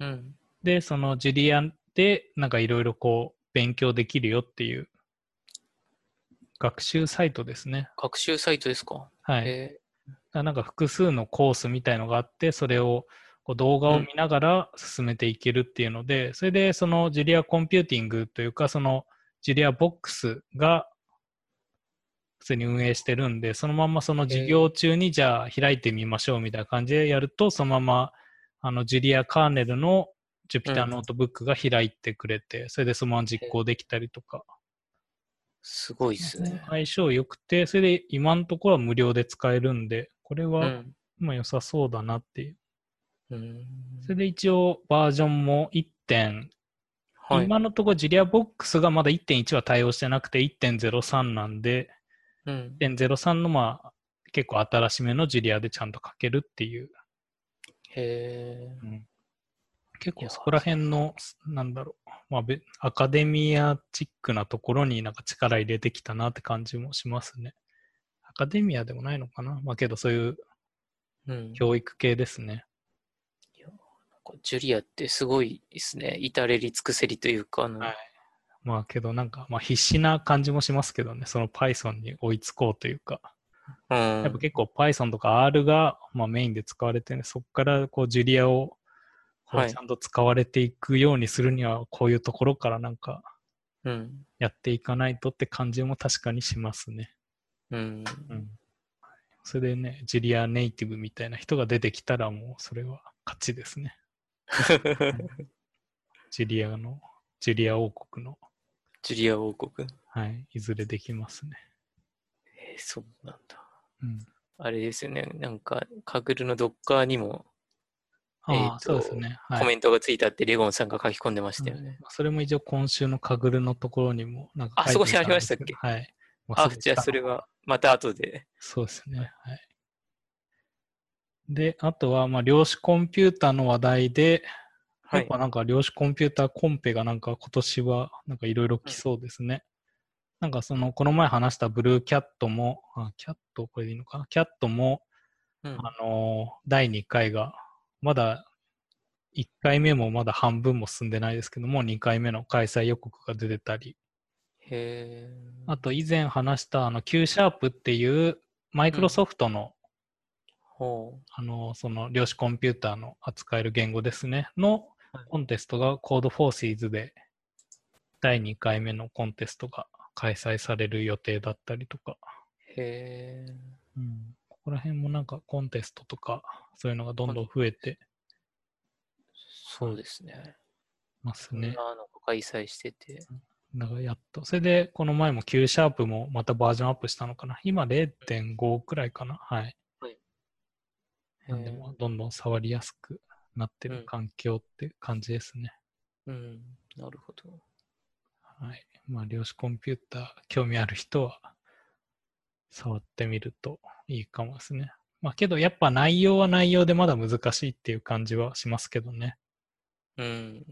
S2: うん。
S1: で、そのジュリアでなんかいろいろこう勉強できるよっていう学習サイトですね。
S2: 学習サイトですか？
S1: はい。なんか複数のコースみたいのがあって、それをこう動画を見ながら進めていけるっていうので、それでその Julia Computing というか、その JuliaBox が普通に運営してるんで、そのままその授業中にじゃあ開いてみましょうみたいな感じでやると、そのままあの Julia カーネルの Jupyter
S2: うん
S1: ノートブックが開いてくれて、それでそのまま実行できたりとか、
S2: すごいですね。
S1: 相性良くて、それで今のところは無料で使えるんで、これは
S2: うん。
S1: まあ良さそうだなっていう。
S2: うん。
S1: それで一応バージョンも1点、
S2: はい。
S1: 今のところジュリアボックスがまだ1.1は対応してなくて1.03なんで、
S2: うん。
S1: 1.03のまあ結構新しめのジュリアでちゃんと書けるっていう。
S2: へえ。
S1: 結構そこら辺の、なんだろう、まあべ、アカデミアチックなところになんか力入れてきたなって感じもしますね。アカデミアでもないのかなまあけどそういう
S2: うん。
S1: 教育系ですね。
S2: ジュリアってすごいですね。至れり尽くせりというか、あの、
S1: はいまあけどなんか、まあ必死な感じもしますけどね、その Python に追いつこうというか。
S2: うん。
S1: やっぱ結構 Python とか R が、まあ、メインで使われてね、そこからこうジュリアをこ
S2: はい
S1: うちゃんと使われていくようにするには、こういうところからなんか
S2: うん。
S1: やっていかないとって感じも確かにしますね。
S2: うん。
S1: うん。それでね、ジュリアネイティブみたいな人が出てきたらもうそれは勝ちですね。*laughs* ジュリアの、ジュリア王国の、
S2: ジュリア王国？
S1: はい、いずれできますね。
S2: えーそうなんだ。
S1: うん。
S2: あれですよね。なんか、カグルのドッカーにも
S1: ああ、
S2: えーと
S1: そうですね。はい。
S2: コメントがついたってレゴンさんが書き込んでましたよね。
S1: それも一応今週のカグルのところにもなんか
S2: あそこにありましたっけ？
S1: はい。ま
S2: あ、じゃあそれはまた後で。
S1: そうですね。はい。で、あとは、まあ、量子コンピューターの話題で、
S2: はい。
S1: やっぱ。なんか量子コンピューターコンペがなんか今年はなんかいろいろ来そうですね。なんかその、この前話したブルーキャットも、あ、キャット？これでいいのか？なキャットも、
S2: うん。
S1: あのー第2回が、まだ1回目もまだ半分も進んでないですけども、2回目の開催予告が出てたり、
S2: へ
S1: あと以前話したあの Q シャープっていうマイクロソフトの、
S2: ほ
S1: あのその量子コンピューターの扱える言語ですね、の
S2: はい
S1: コンテストが Code Forces で第2回目のコンテストが開催される予定だったりとか、
S2: う。へえ。
S1: うん、ここら辺もなんかコンテストとかそういうのがどんどん増えて
S2: そうですね。
S1: ますね。
S2: のが開催してて。
S1: だからやっと。それで、この前も Q シャープもまたバージョンアップしたのかな。今0.5くらいかな。はい。なんで、
S2: えー
S1: まあどんどん触りやすくなってる環境って感じですね。
S2: うん、なるほど。
S1: はい。まあ、量子コンピューター興味ある人は触ってみるといいかもですね。まあ、けどやっぱ内容は内容でまだ難しいっていう感じはしますけどね。
S2: うん。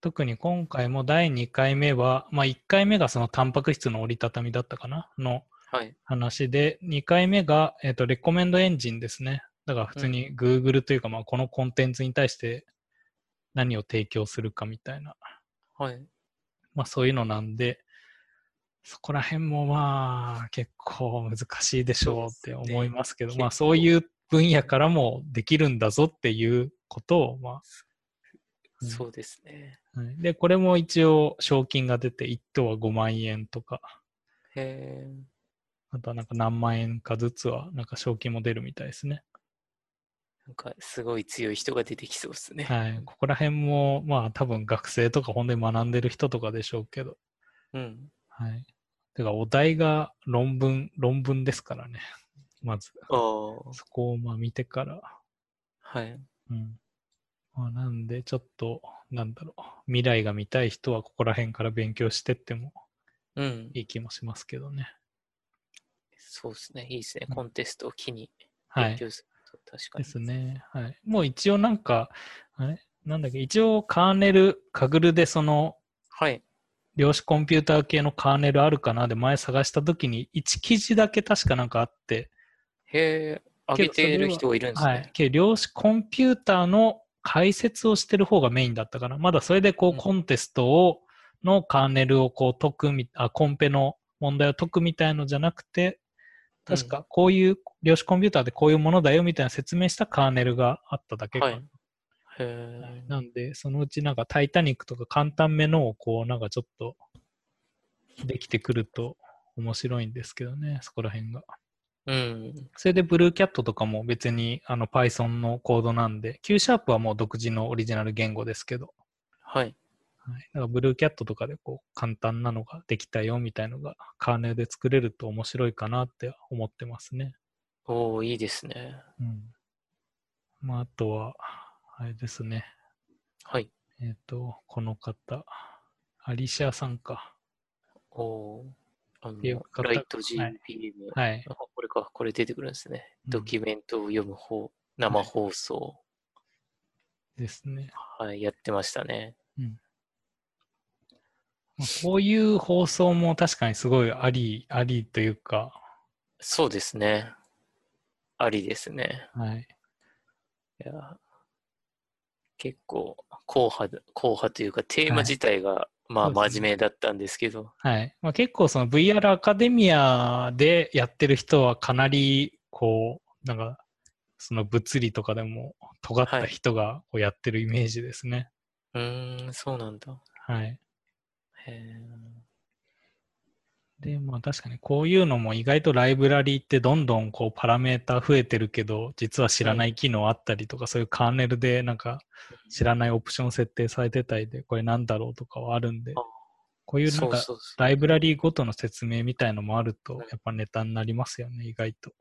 S1: 特に今回も第2回目は、まあ1回目がそのタンパク質の折りたたみだったかなの
S2: はい。
S1: 話で、2回目が、えっ、と、レコメンドエンジンですね。だから普通に Google というか、まあこのコンテンツに対して何を提供するかみたいな、
S2: はい。
S1: まあそういうのなんで、そこら辺もまあ結構難しいでしょうって思いますけど、
S2: ね
S1: まあそういう分野からもできるんだぞっていうことを、まうん
S2: そうですね。
S1: あ、はいで、これも一応賞金が出て、1等は5万円とか、
S2: へえ。
S1: あとはなんか何万円かずつはなんか賞金も出るみたいですね。
S2: なんか、すごい強い人が出てきそうですね。
S1: はい。ここら辺も、まあ多分学生とか本当に学んでる人とかでしょうけど、
S2: うん。
S1: はい。てかお題が論文、論文ですからね。まず、
S2: ああ。
S1: そこをまあ見てから、
S2: はい。
S1: うん。まあなんでちょっと、なんだろう、未来が見たい人はここら辺から勉強してっても
S2: うん。
S1: いい気もしますけどね。
S2: そうですね。いいですね
S1: う。ん
S2: コンテストを機に
S1: はい。
S2: 勉強す確かに。
S1: ですね。はい。もう一応なんか、あれ？なんだっけ、一応カーネル、カグルでその、
S2: はい。
S1: 量子コンピューター系のカーネルあるかな？で前探したときに1記事だけ確かなんかあって、
S2: へえ、上げてる人がいるんです
S1: はい
S2: ね。。
S1: けど量子コンピューターの解説をしてる方がメインだったかな。まだそれでこ
S2: う
S1: うんコンテストを、のカーネルをこう解くみ、あ、コンペの問題を解くみたいのじゃなくて、確かこういう量子コンピューターでこういうものだよみたいな説明したカーネルがあっただけかな。
S2: はいへえ。
S1: なんで、そのうちなんかタイタニックとか簡単めのをこうなんかちょっとできてくると面白いんですけどね、そこら辺が。
S2: うん。
S1: それでブルーキャットとかも別にあの Python のコードなんで、Q シャープはもう独自のオリジナル言語ですけど、
S2: はい。
S1: はい、だからブルーキャットとかでこう簡単なのができたよみたいのがカーネルで作れると面白いかなって思ってますね。
S2: おおいいですね。
S1: うん。まあ、あとは、あれですね。
S2: はい。
S1: えっ、と、この方、アリシアさんか。
S2: おおライト
S1: はい
S2: GPM。
S1: はい。
S2: あこれか、これ出てくるんですね。
S1: うん
S2: ドキュメントを読む方、生放送。
S1: ですね。
S2: はい、やってましたね。
S1: まあこういう放送も確かにすごいあり、ありというか、
S2: そうですね。ありですね。
S1: はい。
S2: いや結構、硬派だ、硬派というか、テーマ
S1: はい
S2: 自体が、まあ、
S1: そうですね
S2: 真面目だったんですけど、
S1: はい。まあ、結構その VR アカデミアでやってる人はかなり、こう、なんか、その物理とかでも尖った
S2: はい
S1: 人がこうやってるイメージですね。
S2: うーん、そうなんだ。
S1: はい。
S2: へ
S1: で、まあ確かにこういうのも意外とライブラリーってどんどんこうパラメータ増えてるけど、実は知らない機能あったりとか、そういうカーネルでなんか知らないオプション設定されてたりで、これなんだろうとかはあるんで
S2: あ、
S1: こういう
S2: ー
S1: なんか。ライブラリーごとの説明みたいのもあると
S2: うん、
S1: やっぱネタになりますよね、意外と。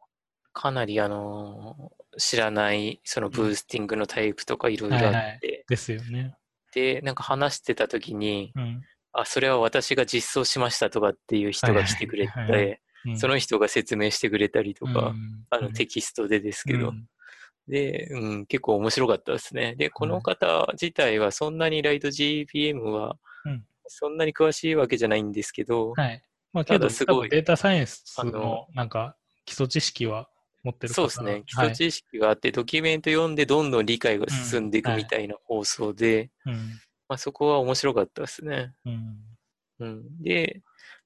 S2: かなり、あのー知らない、そのブースティングのタイプとかいろいろあって、
S1: はいはいですよね。
S2: で、なんか話してた時に、
S1: うん。
S2: あ、それは私が実装しましたとかっていう人が来てくれ
S1: はいはいはいは
S2: て、
S1: うん。
S2: その人が説明してくれたりとか、
S1: うん。
S2: あのテキストでですけど、
S1: うん。
S2: で、うん、結構面白かったですね。で、この方自体はそんなにライト GPM は
S1: うん。
S2: そんなに詳しいわけじゃないんですけど、
S1: はい。まあ
S2: た
S1: けど、
S2: だすごい
S1: データサイエンス
S2: あの
S1: のなんか基礎知識は持ってる
S2: そうですね。基
S1: はい。
S2: 礎知識があって、ドキュメント読んでどんどん理解が進んでいくみたいな放送で、
S1: うん。
S2: まあ、そこは面白かったですね。
S1: うん。
S2: うん、で、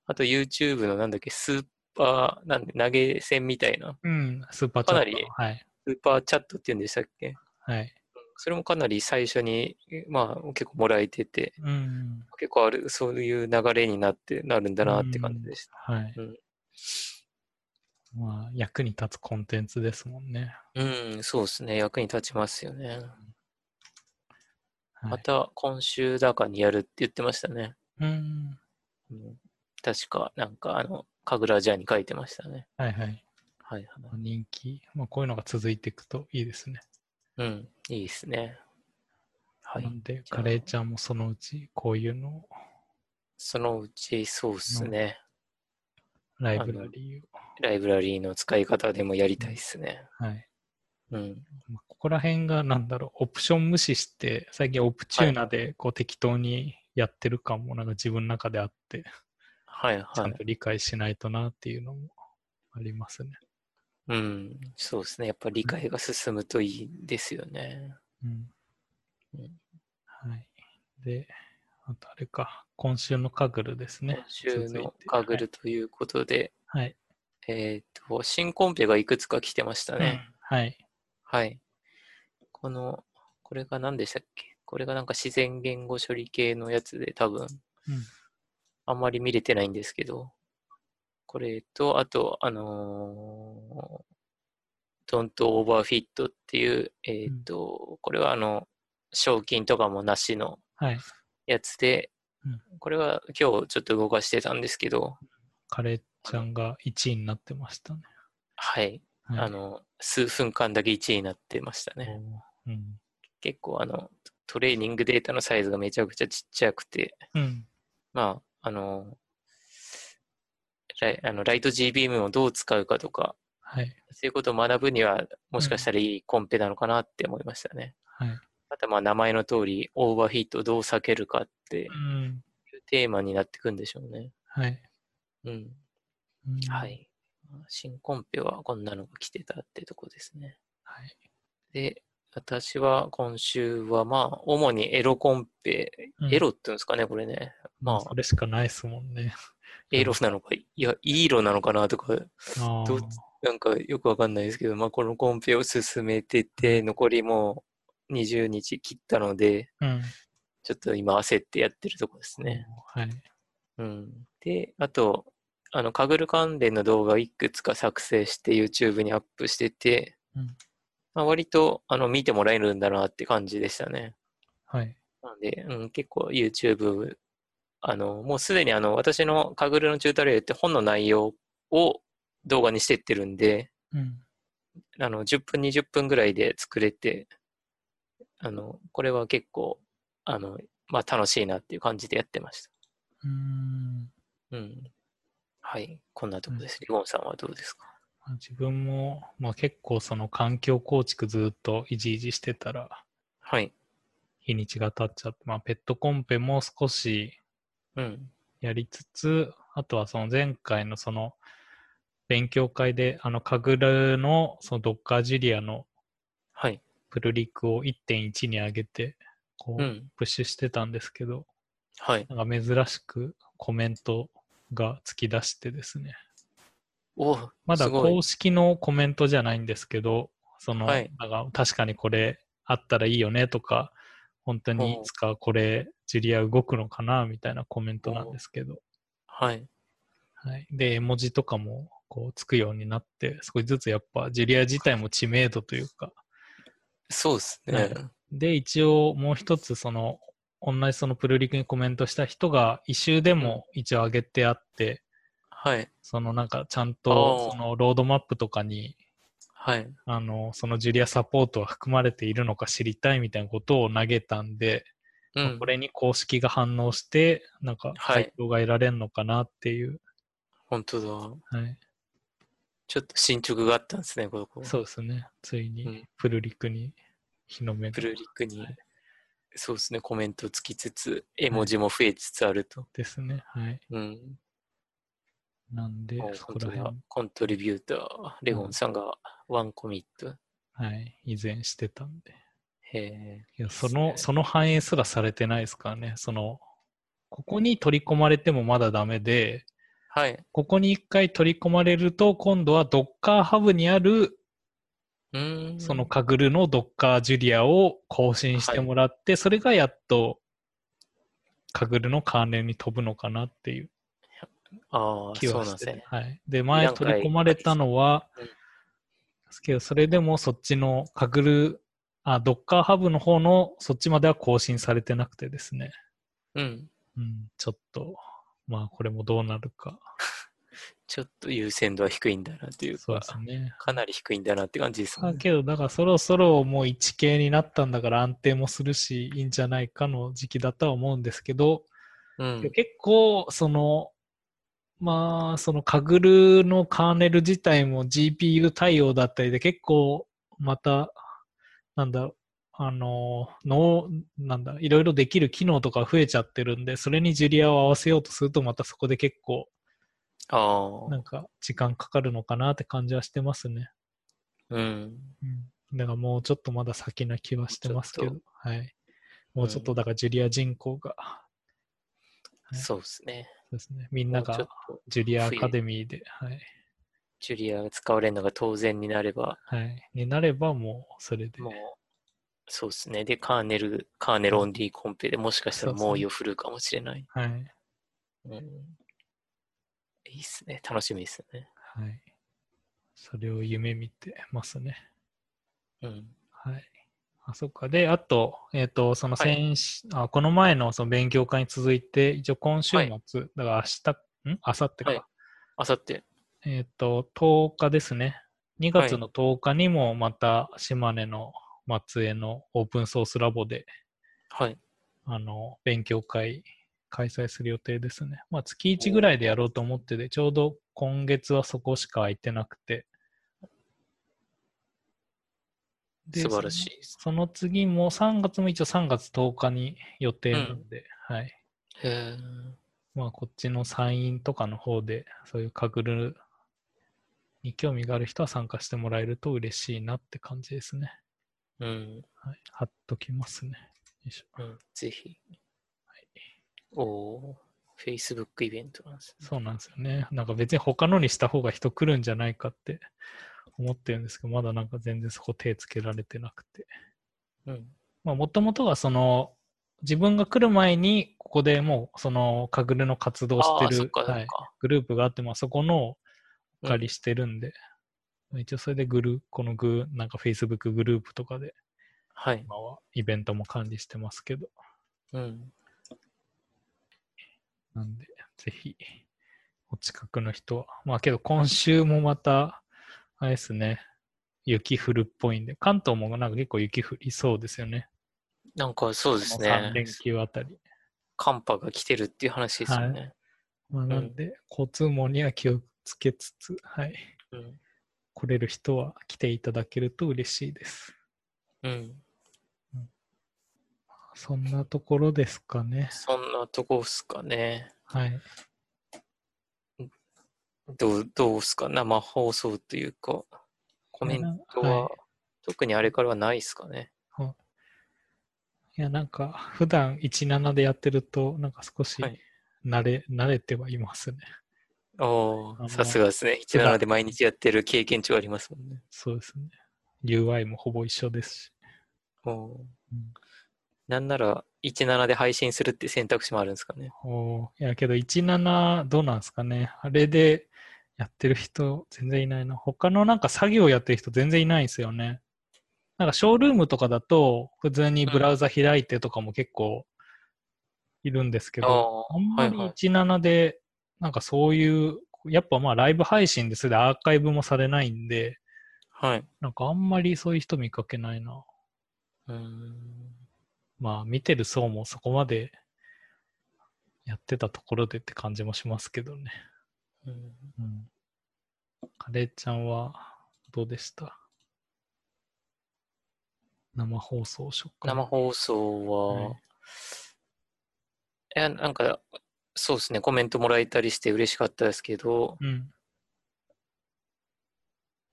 S2: あと YouTube のなんだっけ、スーパー、なんで投げ銭みたいな、
S1: うん。スーパーチャット。
S2: かなり
S1: はい。
S2: スーパーチャットって言うんでしたっけ？
S1: はい。
S2: それもかなり最初に、まあ結構もらえてて、
S1: うん。
S2: 結構ある、そういう流れになって、なるんだなって感じでした。
S1: はい。
S2: うん
S1: まあ、役に立つコンテンツですもんね。
S2: うん、そうですね。役に立ちますよね。
S1: はい
S2: また今週だかにやるって言ってましたね。
S1: うん。
S2: うん、確か、なんかあの、神楽ジャーに書いてましたね。
S1: はいはい。
S2: はいはい。
S1: 人気？まあ、こういうのが続いていくといいですね。
S2: うん、いいですね。は
S1: ないん。で、カレーちゃんもそのうちこういうのを？
S2: そのうち、そうっすね。
S1: ライブラリーを。
S2: ライブラリーの使い方でもやりたいっすね。
S1: はい。
S2: うん。
S1: まあここら辺がなんだろう、オプション無視して、最近オプチューナでこう適当にやってる感もなんか自分の中であって、
S2: はいはい。
S1: ちゃんと理解しないとなっていうのもありますね。
S2: うん。そうですね。やっぱ理解が進むといいですよね。
S1: うん
S2: うん
S1: はい。で、あとあれか、今週のカグルですね
S2: 今。週のカグルということで、
S1: はい。
S2: えっ、と、新コンペがいくつか来てましたね。
S1: うんはい。
S2: はい。この、これが何でしたっけ？これがなんか自然言語処理系のやつで多分、
S1: うん
S2: あんまり見れてないんですけど、これと、あと、あのー、Don't Overfit っていう、えっ、と、これはあの、賞金とかもなしの
S1: はい。
S2: やつで、
S1: うん
S2: これは今日ちょっと動かしてたんですけど、
S1: カレーちゃんが1位になってましたね。
S2: はい。
S1: はい、
S2: あの、数分間だけ1位になってましたね。
S1: うん。
S2: 結構あの、トレーニングデータのサイズがめちゃくちゃちっちゃくて、
S1: うん。
S2: まあ、あの、ライあのライト GBM をどう使うかとか、
S1: はい。
S2: そういうことを学ぶには、もしかしたらいいコンペなのかなって思いましたね。
S1: はい。
S2: あと、まあ、名前の通り、オーバーヒートをどう避けるかっていう
S1: うん。
S2: テーマになってくんでしょうね。
S1: はい。
S2: うん。
S1: うん
S2: は。い。新コンペはこんなのが来てたってとこですね。
S1: はい。
S2: で、私は今週はまあ、主にエロコンペ、
S1: うん
S2: エロって言うんですかね、これね。まあ
S1: それしかないですもんね。*laughs*
S2: エロなのか、いや、いい色なのかなとか、
S1: あ
S2: どうなんかよくわかんないですけど、まあ、このコンペを進めてて、残りもう20日切ったので、
S1: あ。うん。
S2: ちょっと今焦ってやってるとこですね。
S1: はい。
S2: うん。で、あと、あの、カグル関連の動画をいくつか作成して YouTube にアップしてて、
S1: うん
S2: まあ、割とあの見てもらえるんだなって感じでしたね。
S1: はい。
S2: なので、うん、結構 YouTube、あの、もうすでにあの、私のカグルのチュートリアルって本の内容を動画にしてってるんで、
S1: うん。
S2: あの、10分、20分ぐらいで作れて、あの、これは結構、あの、まあ楽しいなっていう感じでやってました。
S1: うーん。
S2: うん。はい。こんなとこです。リボンさんはどうですか？
S1: まあ自分も、まあ、結構その環境構築ずっといじいじしてたら
S2: はい。
S1: 日にちが経っちゃって、まあ、ペットコンペも少し
S2: うん。
S1: やりつつ、あとはその前回のその勉強会であのカグルのそのドッカージュリアの
S2: はい。
S1: プルリクを1.1に上げてこ
S2: う。
S1: うんプッシュしてたんですけど、
S2: はい。
S1: なんか珍しくコメントが突き出してですね。
S2: お
S1: まだ公式のコメントじゃないんですけど、その、
S2: はい
S1: 確かにこれあったらいいよねとか、本当にいつかこれジュリア動くのかなみたいなコメントなんですけど、
S2: はい。
S1: はい。で、絵文字とかもこうつくようになって、少しずつやっぱジュリア自体も知名度というか、
S2: そうですね。
S1: はいで、一応もう一つその、同じそのプルリクにコメントした人が一周でも一応上げてあって、
S2: はい。
S1: そのなんかちゃんとそのロードマップとかに
S2: はい。
S1: あの、そのジュリアサポートは含まれているのか知りたいみたいなことを投げたんで、
S2: うん
S1: こ。れに公式が反応して、なんか
S2: はい
S1: 回答が得られるのかなっていう、
S2: 本当だ。
S1: はい。
S2: ちょっと進捗があったんですね、ここ。
S1: そうですね。ついうに
S2: ん
S1: プルリクに日の目が
S2: プルリクに
S1: はい、
S2: そうですね、コメントつきつつ、絵文字も増えつつあると。
S1: ですね。はい。
S2: うん。
S1: なんで
S2: お、
S1: そこら辺、。
S2: コントリビューター、レゴンさんがワンコミット。
S1: はい。以前してたんで。
S2: へえ。
S1: いや、その、その反映すらされてないですからね。その、ここに取り込まれてもまだダメで、
S2: はい。
S1: ここに一回取り込まれると、今度は Docker ハブにある。そのカグルの Docker ジュリアを更新してもらって、それがやっとカグルの関連に飛ぶのかなっていう気はして
S2: ね。
S1: はい。で、前取り込まれたのは
S2: うん、
S1: ですけど、それでもそっちのカグルあ、Docker Hub の方のそっちまでは更新されてなくてですね。
S2: うん。
S1: うん、ちょっと、まあこれもどうなるか。
S2: ちょっと優先度は低いんだなっていう
S1: そう
S2: か、
S1: ですね。
S2: かなり低いんだなって感じですね。
S1: だけど、だからそろそろもう1系になったんだから安定もするし、いいんじゃないかの時期だとは思うんですけど、
S2: うん。
S1: 結構、その、まあ、そのカグルのカーネル自体も GPU 対応だったりで結構また、なんだ、あの、の、なんだ、いろいろできる機能とか増えちゃってるんで、それにジュリアを合わせようとするとまたそこで結構
S2: ああ。
S1: なんか時間かかるのかなって感じはしてますね。
S2: うん。
S1: うん。だからもうちょっとまだ先な気はしてますけどはい。もうちょっとだからジュリア人口が、い
S2: そうですね。
S1: そうですね。みんなが
S2: と
S1: ジュリアアカデミーで、はい。
S2: ジュリアが使われるのが当然になれば、
S1: はい。になればもうそれで。
S2: もう、そうですね。で、カーネル、カーネルオンリーコンペでもしかしたら猛威を振るうかもしれない。
S1: はい。
S2: うん。いいっすね。楽しみですね。
S1: はい。それを夢見てますね。
S2: うん。
S1: はい。あ、そっか。で、あと、えっ、と、その
S2: はい
S1: あ、この前のその勉強会に続いて、一応今週末、
S2: はい
S1: だから明日、ん？明後日か。
S2: はいあさって。
S1: えっ、と、10日ですね。2月の10日にもまた島根の松江のオープンソースラボで、
S2: はい。
S1: あの、勉強会開催する予定ですね。まあ、月1ぐらいでやろうと思ってて、ちょうど今月はそこしか空いてなくて。で
S2: 素晴らしい。
S1: その次も3月も一応3月10日に予定なんで、はい。
S2: へえ。
S1: まあこっちの山陰とかの方でそういうカグルに興味がある人は参加してもらえると嬉しいなって感じですね。
S2: うん。
S1: はい。貼っときますね。よいしょ
S2: うん。ぜひ。おおー。Facebook イベントなんですね。
S1: そうなんですよね。なんか別に他のにした方が人来るんじゃないかって思ってるんですけど、まだなんか全然そこ手つけられてなくて。
S2: うん。
S1: まあもともとはその自分が来る前にここでもうそのカグルの活動をしてるはい、グループがあって、まあそこのお借りしてるんで、一応それでグルーこのグなんか Facebook グループとかで
S2: はい。
S1: 今はイベントも管理してますけど、
S2: うん。
S1: なんでぜひお近くの人は。まあけど今週もまた、あれですね、雪降るっぽいんで、関東もなんか結構雪降りそうですよね。
S2: なんかそうです
S1: この3連
S2: ね。
S1: 休あたり。
S2: 寒波が来てるっていう話ですよね。
S1: まあ、なんで、交通網には気をつけつつ、はい。
S2: うん。
S1: 来れる人は来ていただけると嬉しいです。
S2: うん。
S1: そんなところですかね。
S2: そんなとこっすかね。
S1: はい。
S2: どう、どうっすか？生放送というか、コメントは、
S1: はい
S2: 特にあれからはないっすかね。
S1: いや、なんか、普段17でやってると、なんか少し
S2: はい
S1: 慣れ、慣れてはいますね。
S2: おー、
S1: あの
S2: さすがですね。
S1: 普段
S2: 17で毎日やってる経験値はありますもんね。
S1: そうですね。UI もほぼ一緒ですし。
S2: おー
S1: うん
S2: なんなら、17で配信するって選択肢もあるんですかね。
S1: おーいや、けど17どうなんですかね。あれでやってる人全然いないな。他のなんか作業やってる人全然いないんですよね。なんかショールームとかだと普通にブラウザ開いてとかも結構いるんですけど、
S2: あー
S1: あんまり
S2: はいはい
S1: 17でなんかそういう、やっぱまあライブ配信でそれでアーカイブもされないんで、
S2: はい。
S1: なんかあんまりそういう人見かけないな。
S2: うーん。
S1: まあ見てる層もそこまでやってたところでって感じもしますけどね。
S2: うん
S1: うん。カレーちゃんはどうでした？生放送初回。
S2: 生放送は、
S1: はい
S2: いや、なんか、そうですね、コメントもらえたりして嬉しかったですけど、
S1: うん。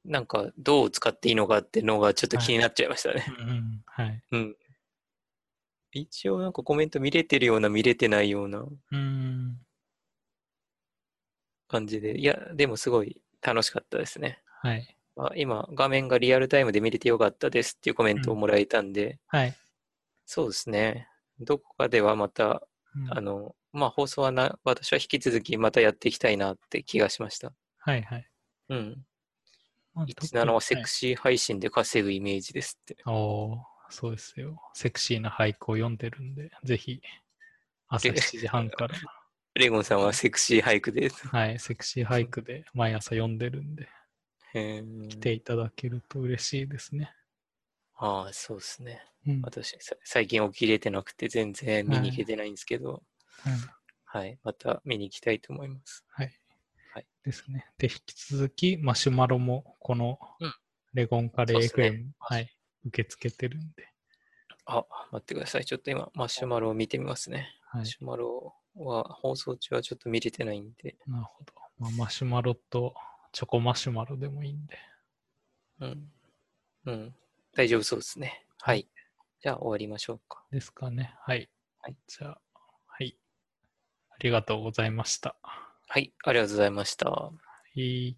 S2: なんか、どう使っていいのかってのがちょっと気になっちゃいましたね。
S1: うんうん。はい。
S2: うん。一応なんかコメント見れてるような見れてないような
S1: うん。
S2: 感じで、いや、でもすごい楽しかったですね。
S1: はい。
S2: まあ、今、画面がリアルタイムで見れてよかったですっていうコメントをもらえたんで、
S1: はい。
S2: そうですね。どこかではまた、
S1: うん
S2: あの、まあ、放送はな、私は引き続きまたやっていきたいなって気がしました。
S1: はいはい。
S2: うん。
S1: まあ
S2: 17はセク
S1: シ
S2: シー配信で稼ぐイメージですって。
S1: ー。おーそうですよ。セクシーな俳句を読んでるんで、ぜひ、朝7時半から、*laughs*
S2: レゴンさんはセクシー俳句で。
S1: はい、セクシー俳句で毎朝読んでるんで、来ていただけると嬉しいですね。
S2: ああ、そうですね。
S1: うん。
S2: 私、さ最近起きれてなくて全然見に行けてないんですけど、
S1: はい
S2: はい、また見に行きたいと思います。
S1: はい。
S2: はい
S1: ですね。で、引き続き、マシュマロも、この
S2: うん、
S1: レゴンカレー
S2: そうっすね
S1: FM、はい、受け付けてるんで、
S2: あ、待ってください。ちょっと今、マシュマロを見てみますね。
S1: はい
S2: マ。シュマロは放送中はちょっと見れてないんで、
S1: なるほど。まあ、マシュマロとチョコマシュマロでもいいんで。
S2: うん。うん。大丈夫そうですね。はい。じゃあ終わりましょうか。
S1: ですかね。はい。
S2: はい
S1: じゃあ、はい。ありがとうございました。
S2: はい。ありがとうございました。
S1: いい